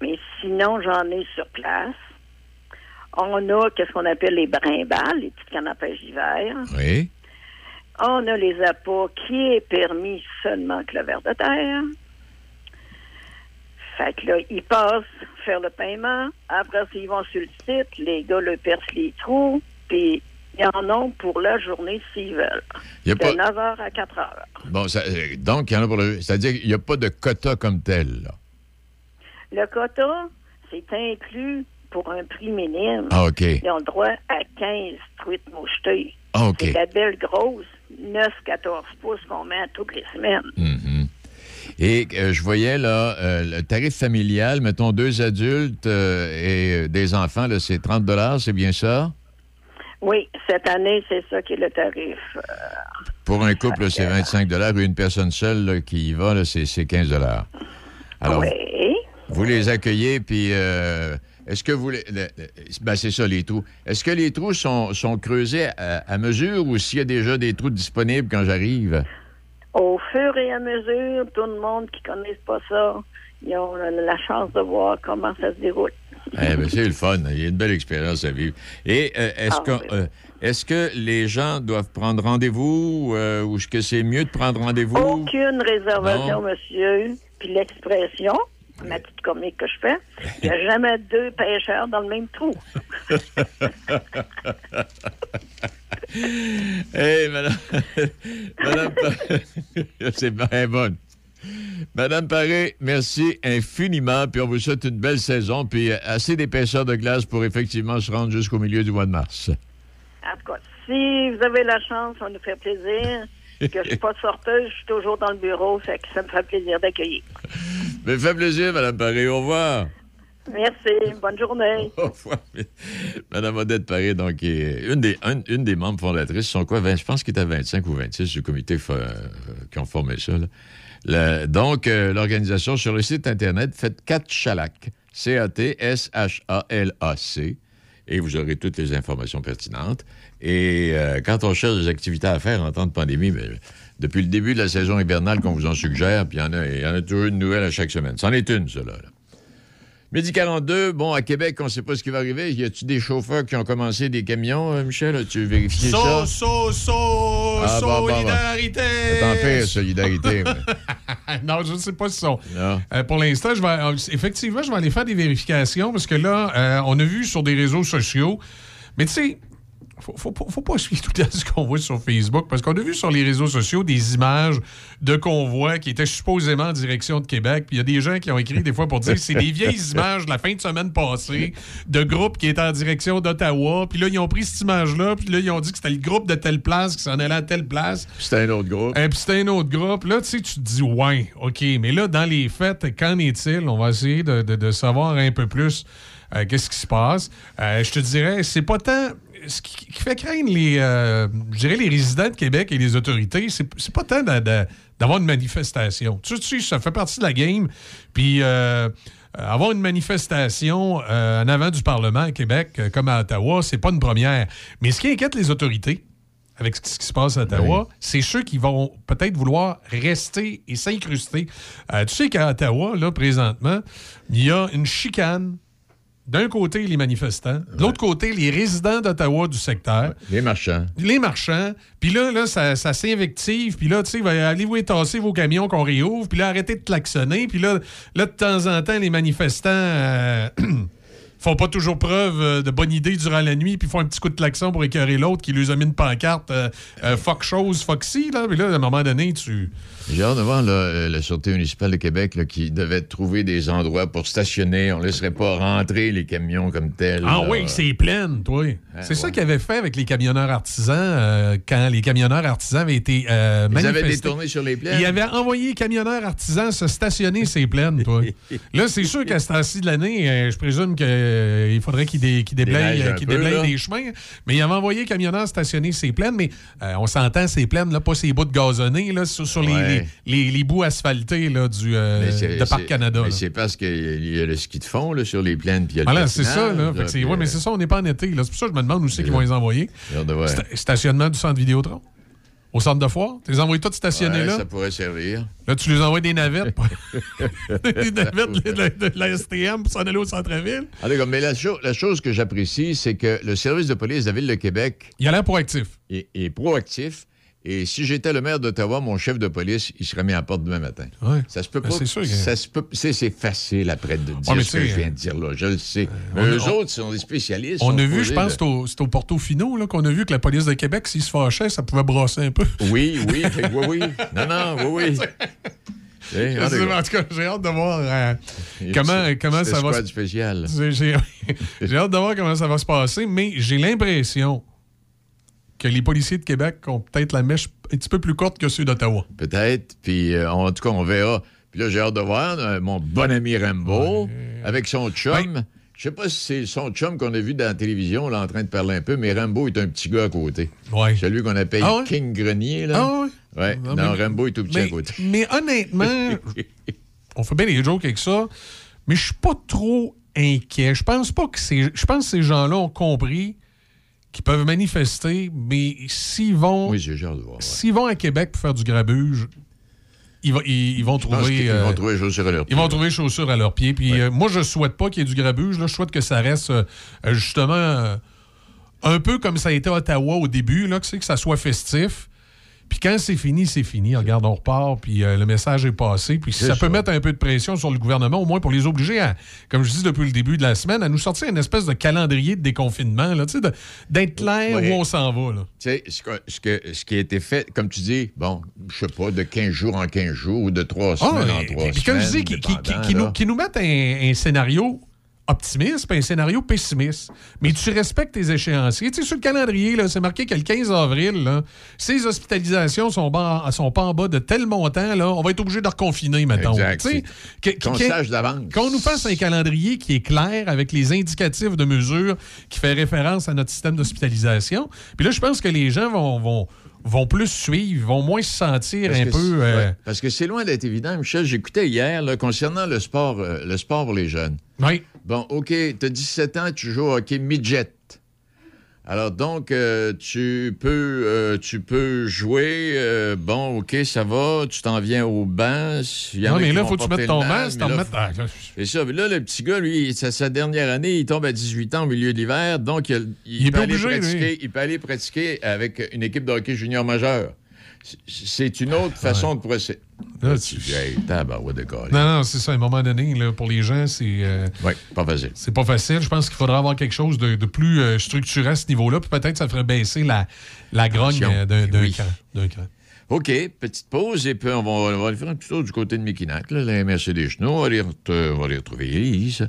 Mais sinon, j'en ai sur place. On a qu'est-ce qu'on appelle les brimbales, les petites cannes à pêche d'hiver. Oui. On a les appâts qui est permis seulement que le verre de terre. Fait que là, ils passent faire le paiement. Après, s'ils vont sur le site, les gars le percent les trous, puis ils en ont pour la journée s'ils veulent. Y a de pas- 9h à 4h. Bon, ça- euh, donc, il y en a pour le. C'est-à-dire qu'il n'y a pas de quota comme tel, là. Le quota, c'est inclus pour un prix minime. Ah, OK. Ils ont le droit à 15 truites mouchetées. Ah, OK. C'est la belle grosse, 9-14 pouces qu'on met toutes les semaines. Mhm. Et euh, je voyais, là, euh, le tarif familial, mettons deux adultes euh, et des enfants, là, c'est 30 c'est bien ça? Oui, cette année, c'est ça qui est le tarif. Euh, Pour un couple, c'est 25 et une personne seule là, qui y va, c'est c'est 15 Alors, oui. vous les accueillez, puis euh, est-ce que vous... les- le- le- ben, c'est ça, les trous. Est-ce que les trous sont, sont creusés à, à mesure ou s'il y a déjà des trous disponibles quand j'arrive? Au fur et à mesure, tout le monde qui ne connaît pas ça, ils ont la chance de voir comment ça se déroule. Eh ben, c'est le fun. Il y a une belle expérience à vivre. Et euh, est-ce Ah, que, oui. euh, est-ce que les gens doivent prendre rendez-vous euh, ou est-ce que c'est mieux de prendre rendez-vous? Aucune réservation, Non. monsieur. Puis l'expression, ma petite comique que je fais, il n'y a jamais deux pêcheurs dans le même trou. Hey, madame. madame c'est bien bonne. Madame Paré, merci infiniment, puis on vous souhaite une belle saison, puis euh, assez d'épaisseur de glace pour effectivement se rendre jusqu'au milieu du mois de mars. En tout cas, si vous avez la chance, ça nous fait plaisir. Que je ne suis pas sorteuse, je suis toujours dans le bureau, fait que ça me fait plaisir d'accueillir. Mais fait plaisir, Madame Paré. Au revoir. Merci, bonne journée. Au revoir. Madame Odette Paré, donc, est une des, un- une des membres fondatrices, sont quoi? 20 je pense qu'il était 25 ou 26 du comité euh, qui ont formé ça. là. Le- donc, euh, l'organisation sur le site Internet, faites 4 Chalac. C-A-T-S-H-A-L-A-C. Et vous aurez toutes les informations pertinentes. Et euh, quand on cherche des activités à faire en temps de pandémie, ben, depuis le début de la saison hivernale qu'on vous en suggère, puis il y en a- il y, en a toujours une nouvelle à chaque semaine. C'en est une, cela. Midi 42, bon, à Québec, on ne sait pas ce qui va arriver. Y a-tu des chauffeurs qui ont commencé des camions, euh, Michel? As-tu vérifié ça? So, so, so, Ah, bon, bon, bon. solidarité. C'est en fait, solidarité. non, je ne sais pas si sont. Euh, pour l'instant, je vais, euh, effectivement, je vais aller faire des vérifications parce que là, euh, on a vu sur des réseaux sociaux, mais tu sais, faut, faut, faut pas suivre tout temps ce qu'on voit sur Facebook parce qu'on a vu sur les réseaux sociaux des images de convois qui étaient supposément en direction de Québec. Puis il y a des gens qui ont écrit des fois pour dire c'est des vieilles images de la fin de semaine passée de groupes qui étaient en direction d'Ottawa. Puis là, ils ont pris cette image-là. Puis là, ils ont dit que c'était le groupe de telle place qui s'en allait à telle place. C'était un autre groupe. Et puis c'était un autre groupe. Là, tu sais, tu te dis, ouais, OK. Mais là, dans les faits, qu'en est-il? On va essayer de, de- de savoir un peu plus euh, qu'est-ce qui se passe. Euh, je te dirais, c'est pas tant. Ce qui, qui fait craindre les, euh, je dirais les résidents de Québec et les autorités, c'est pas tant d'avoir une manifestation. Tu sais, ça fait partie de la game. Puis euh, avoir une manifestation euh, en avant du Parlement à Québec, euh, comme à Ottawa, c'est pas une première. Mais ce qui inquiète les autorités, avec ce qui se passe à Ottawa, c'est ceux qui vont peut-être vouloir rester et s'incruster. Euh, tu sais qu'à Ottawa, là, présentement, il y a une chicane. D'un côté, les manifestants. De l'autre côté, les résidents d'Ottawa du secteur. Les marchands. Les marchands. Puis là, là ça, ça s'invective. Puis là, tu sais, va- allez vous tasser vos camions qu'on réouvre. Puis là, arrêtez de klaxonner. Puis là, là, de temps en temps, les manifestants euh, font pas toujours preuve euh, de bonne idée durant la nuit. Puis font un petit coup de klaxon pour écœurer l'autre qui lui a mis une pancarte euh, euh, fuck chose, foxy. Là. Puis là, à un moment donné, tu. J'ai hâte de voir là, euh, la Sûreté municipale de Québec là, qui devait trouver des endroits pour stationner. On ne laisserait pas rentrer les camions comme tels. Ah là. oui, c'est plein, toi. c'est ça qu'ils avaient fait avec les camionneurs artisans euh, quand les camionneurs artisans avaient été euh, Ils avaient manifestés. détourné sur les plaines. Ils avaient envoyé les camionneurs artisans se stationner ces plaines, toi. Là, c'est sûr qu'à ce temps-ci de l'année, euh, je présume qu'il faudrait qu'ils dé- là. des chemins. Mais ils avaient envoyé les camionneurs stationner ces plaines, mais euh, on s'entend ces plaines, là, pas ces bouts de gazonnés, là, sur, sur les- Ouais. les, les- les bouts asphaltés là, du, euh, de Parc Canada. Mais c'est parce qu'il y a le ski de fond là, sur les plaines. Puis il le Voilà, c'est ça. patinage, Là. Fait que c'est- puis, ouais, mais euh, c'est ça, on n'est pas en été. C'est pour ça que je me demande où c'est qu'ils vont les envoyer. stationnement du centre Vidéotron. Au centre de foire? Tu les envoies tous stationnés Ouais, là? Ça pourrait servir. Là, tu les envoies des navettes. des navettes de, la STM pour s'en aller au centre-ville. Mais la, cho- la chose que j'apprécie, c'est que le service de police de la Ville de Québec. Il a l'air proactif. est, est proactif. Et si j'étais le maire d'Ottawa, mon chef de police, il serait mis à la porte demain matin. Ouais. Ça se peut Ben, pas. c'est sûr que- ça se peut- c'est, c'est facile après de dire Ouais, mais ce que je viens de dire là. Je le sais. on- Eux on- autres sont des spécialistes. On a vu, je pense, de- c'est au, c'est au Portofino là, qu'on a vu que la police de Québec, s'ils se fâchaient, ça pouvait brasser un peu. Oui, oui, fait oui, oui. Non, non, oui, oui. Eh, en tout cas, en j'ai hâte de voir euh, comment, comment ça va se j'ai- j'ai hâte de voir comment ça va se passer, mais j'ai l'impression que les policiers de Québec ont peut-être la mèche un petit peu plus courte que ceux d'Ottawa. Peut-être. Puis, euh, en tout cas, on verra. Puis là, j'ai hâte de voir euh, mon bon ami Rambo avec son chum. Je sais pas si c'est son chum qu'on a vu dans la télévision, là, en train de parler un peu, mais Rambo est un petit gars à côté. Ouais. Celui qu'on appelle Ah ouais? King Grenier, là. Ah ouais? Ouais. Ah, non, mais- Rambo est tout petit mais, à côté. mais honnêtement, on fait bien des jokes avec ça, mais je suis pas trop inquiet. Je pense pas que c'est. Je pense que ces gens-là ont compris qu'ils peuvent manifester, mais s'ils vont. Oui, ouais. S'ils vont à Québec pour faire du grabuge, ils, vont- ils- ils vont trouver. euh, vont trouver chaussures à leur ils pied. vont trouver chaussures à leurs pieds. Puis euh, moi, je souhaite pas qu'il y ait du grabuge. Là. Je souhaite que ça reste euh, euh, justement euh, un peu comme ça a été à Ottawa au début, là, que ça soit festif. Puis quand c'est fini, c'est fini. Regarde, on repart, puis euh, le message est passé. Puis si ça, peut mettre un peu de pression sur le gouvernement, au moins pour les obliger à, comme je dis depuis le début de la semaine, à nous sortir une espèce de calendrier de déconfinement, là, tu sais, de- d'être clair Ouais. où on s'en va. Là. Tu sais, ce, que- ce que- ce qui a été fait, comme tu dis, bon, je sais pas, de 15 jours en 15 jours ou de 3 Ah, semaines en et- 3 puis comme je semaines. dis, qui, qui- nous, qui nous mettent un, un scénario optimiste puis un scénario pessimiste. Mais tu respectes tes échéanciers. Tu sais, sur le calendrier, là, c'est marqué que le 15 avril, là, ces hospitalisations sont, bas- sont pas en bas de tel montant, là, on va être obligé de reconfiner, mettons. Qu'on sache d'avance. Qu'on nous fasse un calendrier qui est clair avec les indicatifs de mesures qui fait référence à notre système d'hospitalisation. Puis là, je pense que les gens vont, vont, vont plus suivre, vont moins se sentir Parce un peu. euh, ouais, parce que c'est loin d'être évident, Michel. J'écoutais hier là, concernant le sport, euh, le sport pour les jeunes. Oui. Bon, OK, tu as 17 ans, tu joues au hockey midget. Alors donc, euh, tu, peux, euh, tu peux jouer, euh, bon, OK, ça va, tu t'en viens au banc. il y en Non, mais là, faut que tu mettes ton masque, t'en mettes- ah, C'est ça. Mais là, le petit gars, lui, c'est sa dernière année, il tombe à 18 ans au milieu de l'hiver, donc il, peut aller pratiquer, il peut aller pratiquer avec une équipe de hockey junior majeur. C'est- une autre façon de procéder. Là, tu... Hey. Non, non, c'est ça. À un moment donné, là, pour les gens, c'est. oui, pas facile. C'est pas facile. Je pense qu'il faudra avoir quelque chose de, de plus euh, structuré à ce niveau-là. Puis peut-être ça ferait baisser la, la grogne euh, d'un Oui. cran. OK, petite pause, et puis on va, on va aller faire un petit tour du côté de Mekinac, là, la MRC des Chenaux. On va aller retrouver Élise.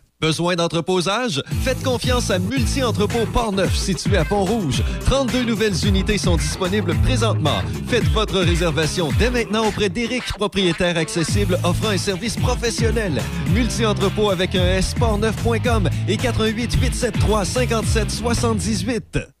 Besoin d'entreposage? Faites confiance à Multi-Entrepôt Port-Neuf, situé à Pont-Rouge. 32 nouvelles unités sont disponibles présentement. Faites votre réservation dès maintenant auprès d'Éric, propriétaire accessible offrant un service professionnel. Multi-Entrepôt avec un S, et 88 873 57 78.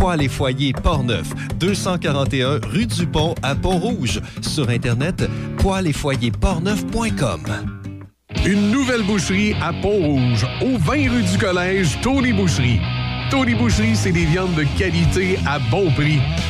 Poêles et foyers Portneuf, 241 rue du Pont à Pont-Rouge. Sur Internet, portneuf.com. Une nouvelle boucherie à Pont-Rouge, au 20 rue du Collège, Tony Boucherie. Tony Boucherie, c'est des viandes de qualité à bon prix.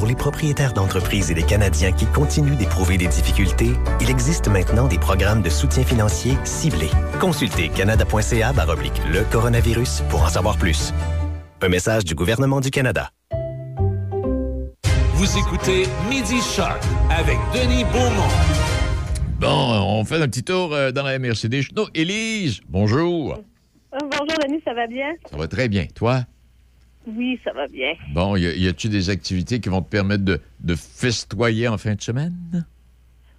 Pour les propriétaires d'entreprises et les Canadiens qui continuent d'éprouver des difficultés, il existe maintenant des programmes de soutien financier ciblés. Consultez canada.ca baroblique le coronavirus pour en savoir plus. Un message du gouvernement du Canada. Vous écoutez Midi Shark avec Denis Beaumont. Bon, on fait un petit tour euh, dans la MRC des Chenaux. Élise, bonjour. Bonjour, Denis, ça va bien? Ça va très bien. Toi? Oui, ça va bien. Bon, y a-tu des activités qui vont te permettre de, de festoyer en fin de semaine?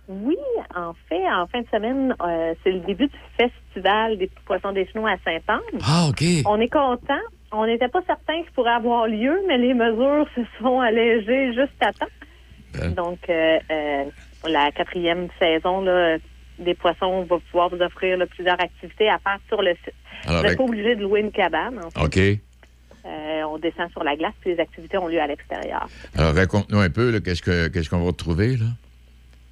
Oui, en fait, en fin de semaine, euh, c'est le début du festival des poissons des chenaux à Saint-Anne. Ah, OK. On est content. On n'était pas certain qu'il pourrait avoir lieu, mais les mesures se sont allégées juste à temps. Ben. Donc, euh, euh, la quatrième saison là, des poissons va pouvoir vous offrir là, plusieurs activités à faire sur le site. Alors, vous n'êtes pas obligé de louer une cabane. en fait. OK. Euh, on descend sur la glace, puis les activités ont lieu à l'extérieur. Alors, raconte-nous un peu, qu'est-ce que- qu'est-ce qu'on va retrouver, là?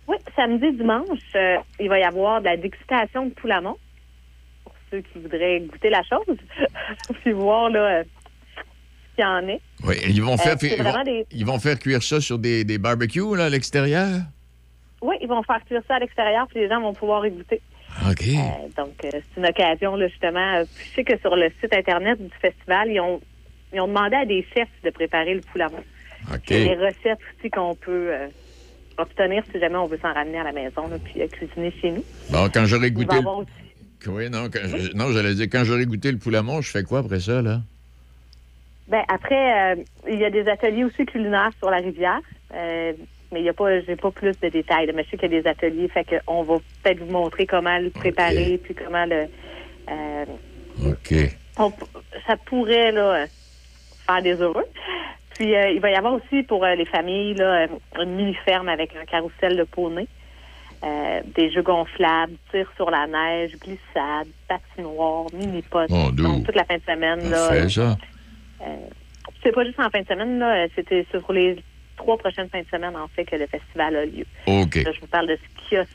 Oui, samedi, dimanche, euh, il va y avoir de la dégustation de poulamon pour ceux qui voudraient goûter la chose, puis voir là, euh, ce qu'il y en est. Oui, ils vont faire, ils, vont, des- ils vont faire cuire ça sur des, des barbecues, là, à l'extérieur? Oui, ils vont faire cuire ça à l'extérieur, puis les gens vont pouvoir y goûter. OK. Euh, donc, euh, c'est une occasion, là, justement. euh, Je sais que sur le site Internet du festival, ils ont, ils ont demandé à des chefs de préparer le poulamon. OK. Il y a des recettes aussi qu'on peut euh, obtenir si jamais on veut s'en ramener à la maison, là, puis euh, cuisiner chez nous. Bon, quand j'aurai Il va goûté... avoir Oui, non, quand je- non, j'allais dire, quand j'aurai goûté le poulamon, je fais quoi après ça, là? Ben après, euh, il y a des ateliers aussi culinaires sur la rivière, euh, mais il y a pas, j'ai pas plus de détails. là, mais je sais qu'il y a des ateliers, fait qu'on va peut-être vous montrer comment le préparer, puis comment le. euh, OK. on ça pourrait là faire des heureux. Puis, euh, il va y avoir aussi pour euh, les familles là, euh, une mini-ferme avec un carrousel de poney, euh, des jeux gonflables, tir sur la neige, glissade, patinoire, mini-pot. Dieu. Donc, toute la fin de semaine. là, Parfait, ça. c'est pas juste en fin de semaine, là. C'était sur les trois prochaines fins de semaine, en fait, que le festival a lieu. OK. Là, je vous parle de ce qu'il y a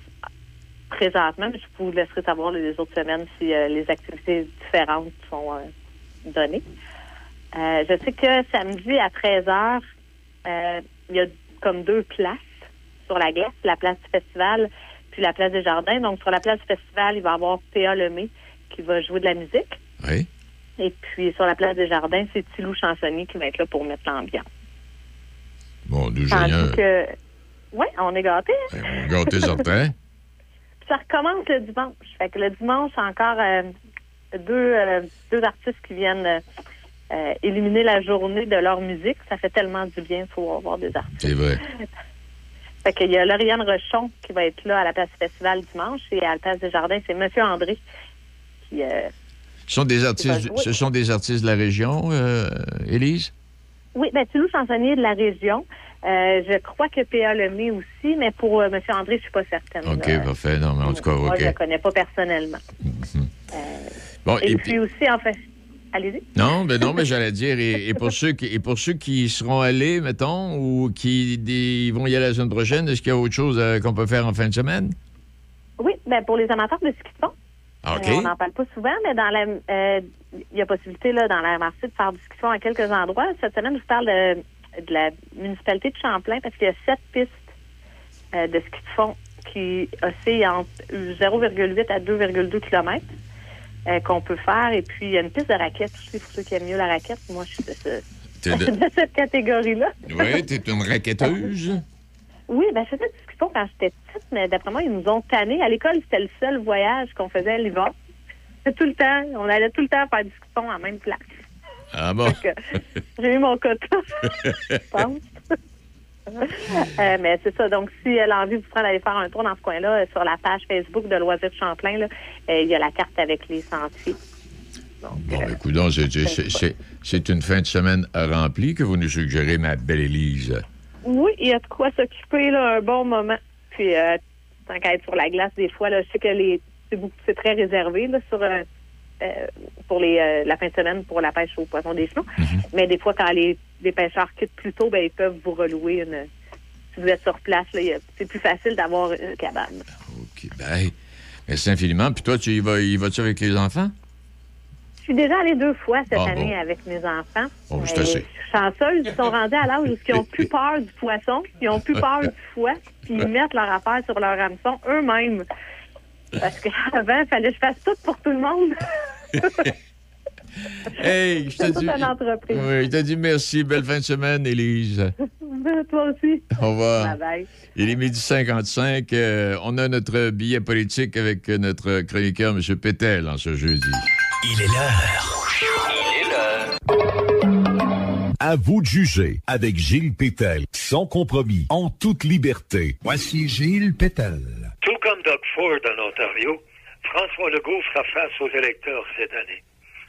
présentement, mais je vous laisserai savoir les autres semaines si les activités différentes sont données. Euh, je sais que samedi à 13h, euh, il y a comme deux places sur la glace, la place du festival puis la place des jardins. Donc, sur la place du festival, il va y avoir Théa Lemay qui va jouer de la musique. Oui. Et puis, sur la place des jardins, c'est Tilou Chansonnier qui va être là pour mettre l'ambiance. Bon, du génial. que... Oui, on est gâtés. hein? Gâté certain. Puis ça recommence le dimanche. Fait que le dimanche, encore euh, deux, euh, deux artistes qui viennent euh, éliminer la journée de leur musique. Ça fait tellement du bien, faut avoir des artistes. C'est vrai. Fait qu'il y a Lauriane Rochon qui va être là à la place du festival dimanche et à la place des jardins, c'est Monsieur André qui... euh, Ce sont des artistes, ce sont des artistes de la région, euh, Élise? Oui, ben Toulouse chansonnier de la région. Euh, je crois que P.A. Lemay aussi, mais pour euh, Monsieur André, je suis pas certaine. OK, là. parfait. Non, mais en tout cas, Moi, OK. je le connais pas personnellement. Bon, et, et puis aussi, en fait, allez-y. Non, ben non, mais j'allais dire, et, et pour ceux qui, et pour ceux qui seront allés, mettons, ou qui des- vont y aller la semaine prochaine, est-ce qu'il y a autre chose euh, qu'on peut faire en fin de semaine? Oui, ben pour les amateurs de ski de fond. OK. euh, on n'en parle pas souvent, mais dans la, euh, il y a possibilité là, dans la MRC de faire du ski de fond à quelques endroits. Cette semaine, je vous parle de, de la municipalité de Champlain parce qu'il y a sept pistes de ski de fond qui oscillent entre 0,8 à 2,2 km euh, qu'on peut faire. Et puis, il y a une piste de raquette aussi pour ceux qui aiment mieux la raquette. Moi, je suis de, ce- de- de cette catégorie-là. Oui, t'es une raquetteuse. Oui, ben je faisais du ski de fond quand j'étais petite, mais d'après moi, ils nous ont tannés. À l'école, c'était le seul voyage qu'on faisait l'hiver. C'était tout le temps. On allait tout le temps faire fond en même place. Ah bon? J'ai eu mon quota, je pense. Euh, mais c'est ça. Donc, si elle a envie de vous prendre aller faire un tour dans ce coin-là, euh, sur la page Facebook de Loisirs Champlain, là, euh, il y a la carte avec les sentiers. Bon, ben, écoute, c'est- une fin de semaine remplie que vous nous suggérez, ma belle Élise. Oui, il y a de quoi s'occuper là, un bon moment. Puis, euh, tant qu'à être sur la glace, des fois, là, je sais que les c'est très réservé là, sur euh, euh, pour les euh, la fin de semaine pour la pêche au poisson des chenaux. Mais des fois, quand les, les pêcheurs quittent plus tôt, ben, ils peuvent vous relouer une. Si vous êtes sur place, c'est plus facile d'avoir une cabane. OK, ben, merci infiniment. Puis toi, tu y vas, y vas-tu avec les enfants? Je suis déjà allée deux fois cette Ah, année bon? avec mes enfants. Bon, c'est Euh, assez. je suis chanceuse, ils sont rendus à l'âge où ils ont plus peur du poisson, ils ont plus peur du foie, puis ils mettent leur affaire sur leur hameçon eux-mêmes. Parce qu'avant, il fallait que je fasse tout pour tout le monde. Hey, je te dis. toute une entreprise. Oui, je te dis merci. Belle fin de semaine, Élise. Toi aussi. Au revoir. Bye bye. Il est midi 55. euh, on a notre billet politique avec notre chroniqueur, M. Pétel, en ce jeudi. Il est l'heure. Il est l'heure. À vous de juger avec Gilles Pétel, sans compromis, en toute liberté. Voici Gilles Pétel. Ford en Ontario, François Legault fera face aux électeurs cette année.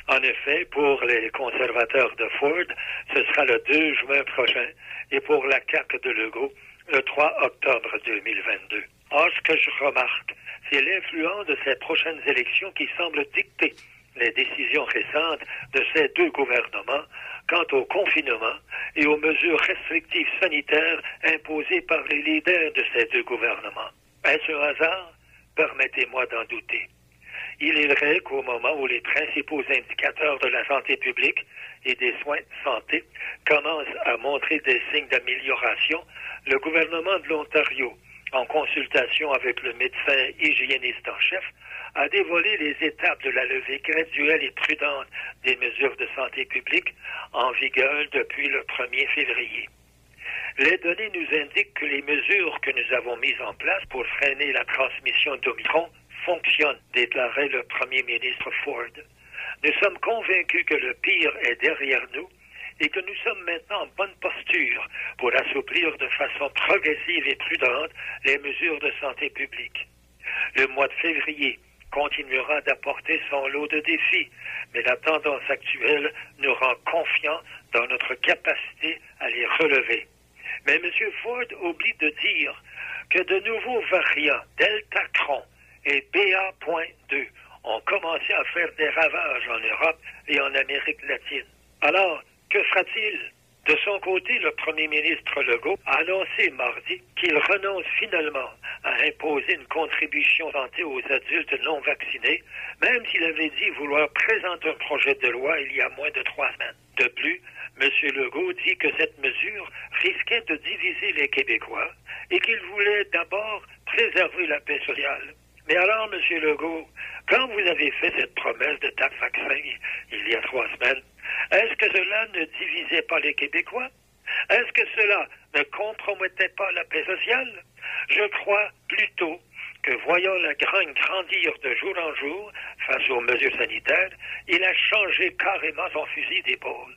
En effet, pour les conservateurs de Ford, ce sera le 2 juin prochain et pour la CAQ de Legault, le 3 octobre 2022. Or, ce que je remarque, c'est l'influence de ces prochaines élections qui semble dicter les décisions récentes de ces deux gouvernements quant au confinement et aux mesures restrictives sanitaires imposées par les leaders de ces deux gouvernements. Est-ce un hasard? Permettez-moi d'en douter. Il est vrai qu'au moment où les principaux indicateurs de la santé publique et des soins de santé commencent à montrer des signes d'amélioration, le gouvernement de l'Ontario, en consultation avec le médecin hygiéniste en chef, a dévoilé les étapes de la levée graduelle et prudente des mesures de santé publique en vigueur depuis le 1er février. Les données nous indiquent que les mesures que nous avons mises en place pour freiner la transmission d'Omicron fonctionnent, déclarait le premier ministre Ford. Nous sommes convaincus que le pire est derrière nous et que nous sommes maintenant en bonne posture pour assouplir de façon progressive et prudente les mesures de santé publique. Le mois de février continuera d'apporter son lot de défis, mais la tendance actuelle nous rend confiants dans notre capacité à les relever. Mais M. Ford oublie de dire que de nouveaux variants Delta Cron et BA.2 ont commencé à faire des ravages en Europe et en Amérique latine. Alors, que fera-t-il? De son côté, le premier ministre Legault a annoncé mardi qu'il renonce finalement à imposer une contribution santé aux adultes non vaccinés, même s'il avait dit vouloir présenter un projet de loi il y a moins de trois semaines. De plus, M. Legault dit que cette mesure risquait de diviser les Québécois et qu'il voulait d'abord préserver la paix sociale. Mais alors, M. Legault, quand vous avez fait cette promesse de taxe vaccin il y a trois semaines, est-ce que cela ne divisait pas les Québécois? Est-ce que cela ne compromettait pas la paix sociale? Je crois plutôt que voyant la grogne grandir de jour en jour face aux mesures sanitaires, il a changé carrément son fusil d'épaule.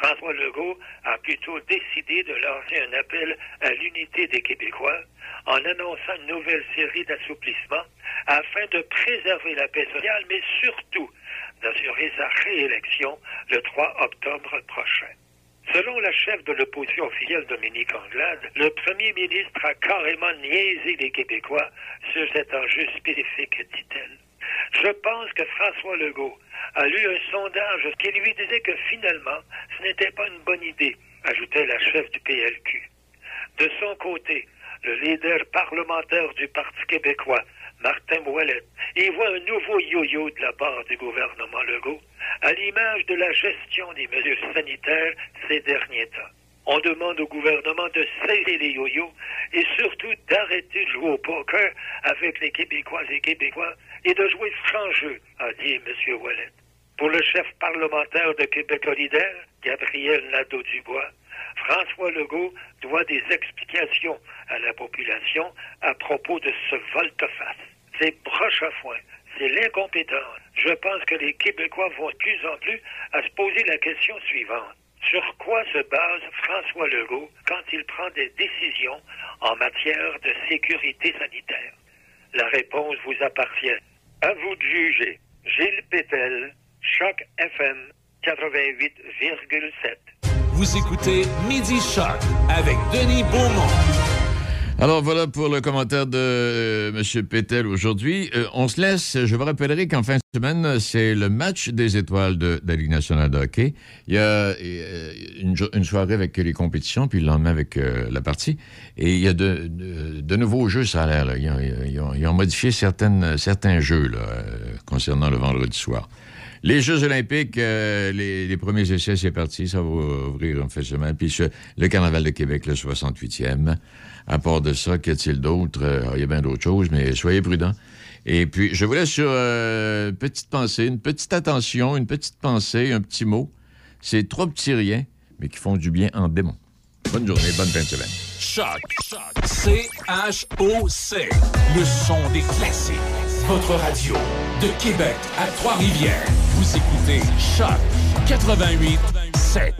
François Legault a plutôt décidé de lancer un appel à l'unité des Québécois en annonçant une nouvelle série d'assouplissements afin de préserver la paix sociale, mais surtout d'assurer sa réélection le 3 octobre prochain. Selon la chef de l'opposition officielle Dominique Anglade, le premier ministre a carrément niaisé les Québécois sur cet enjeu spécifique, dit-elle. Je pense que François Legault a lu un sondage qui lui disait que finalement, ce n'était pas une bonne idée, ajoutait la chef du PLQ. De son côté, le leader parlementaire du Parti québécois, Martin Ouellet, y voit un nouveau yo-yo de la part du gouvernement Legault, à l'image de la gestion des mesures sanitaires ces derniers temps. On demande au gouvernement de cesser les yo-yo et surtout d'arrêter de jouer au poker avec les Québécois et Québécois et de jouer franc jeu, a dit M. Ouellet. Pour le chef parlementaire de Québec solidaire, Gabriel Nadeau-Dubois, François Legault doit des explications à la population à propos de ce volte-face. C'est broche à foin, c'est l'incompétence. Je pense que les Québécois vont de plus en plus à se poser la question suivante. Sur quoi se base François Legault quand il prend des décisions en matière de sécurité sanitaire? La réponse vous appartient. À vous de juger. Gilles Pétel, Choc FM 88,7. Vous écoutez Midi Choc avec Denis Beaumont. Alors voilà pour le commentaire de euh, M. Pétel aujourd'hui. Euh, on se laisse. Je vous rappellerai qu'en fin de semaine, c'est le match des étoiles de, la Ligue nationale de hockey. Il y a euh, une, soirée avec les compétitions, puis le lendemain avec la partie. Et il y a de, nouveaux jeux, ça a l'air. Ils, ont modifié certaines, certains jeux concernant le vendredi soir. Les Jeux olympiques, les, premiers essais, c'est parti. Ça va ouvrir en fin de semaine. Puis le Carnaval de Québec, le 68e. À part de ça, qu'y a-t-il d'autre? Euh, il y a bien d'autres choses, mais soyez prudents. Et puis, je vous laisse sur euh, une petite pensée, une petite attention, une petite pensée, un petit mot. C'est trois petits riens, mais qui font du bien en démon. Bonne journée, bonne fin de semaine. Choc. C-H-O-C. Le son des classiques. Votre radio de Québec à Trois-Rivières. Vous écoutez Choc 88 7.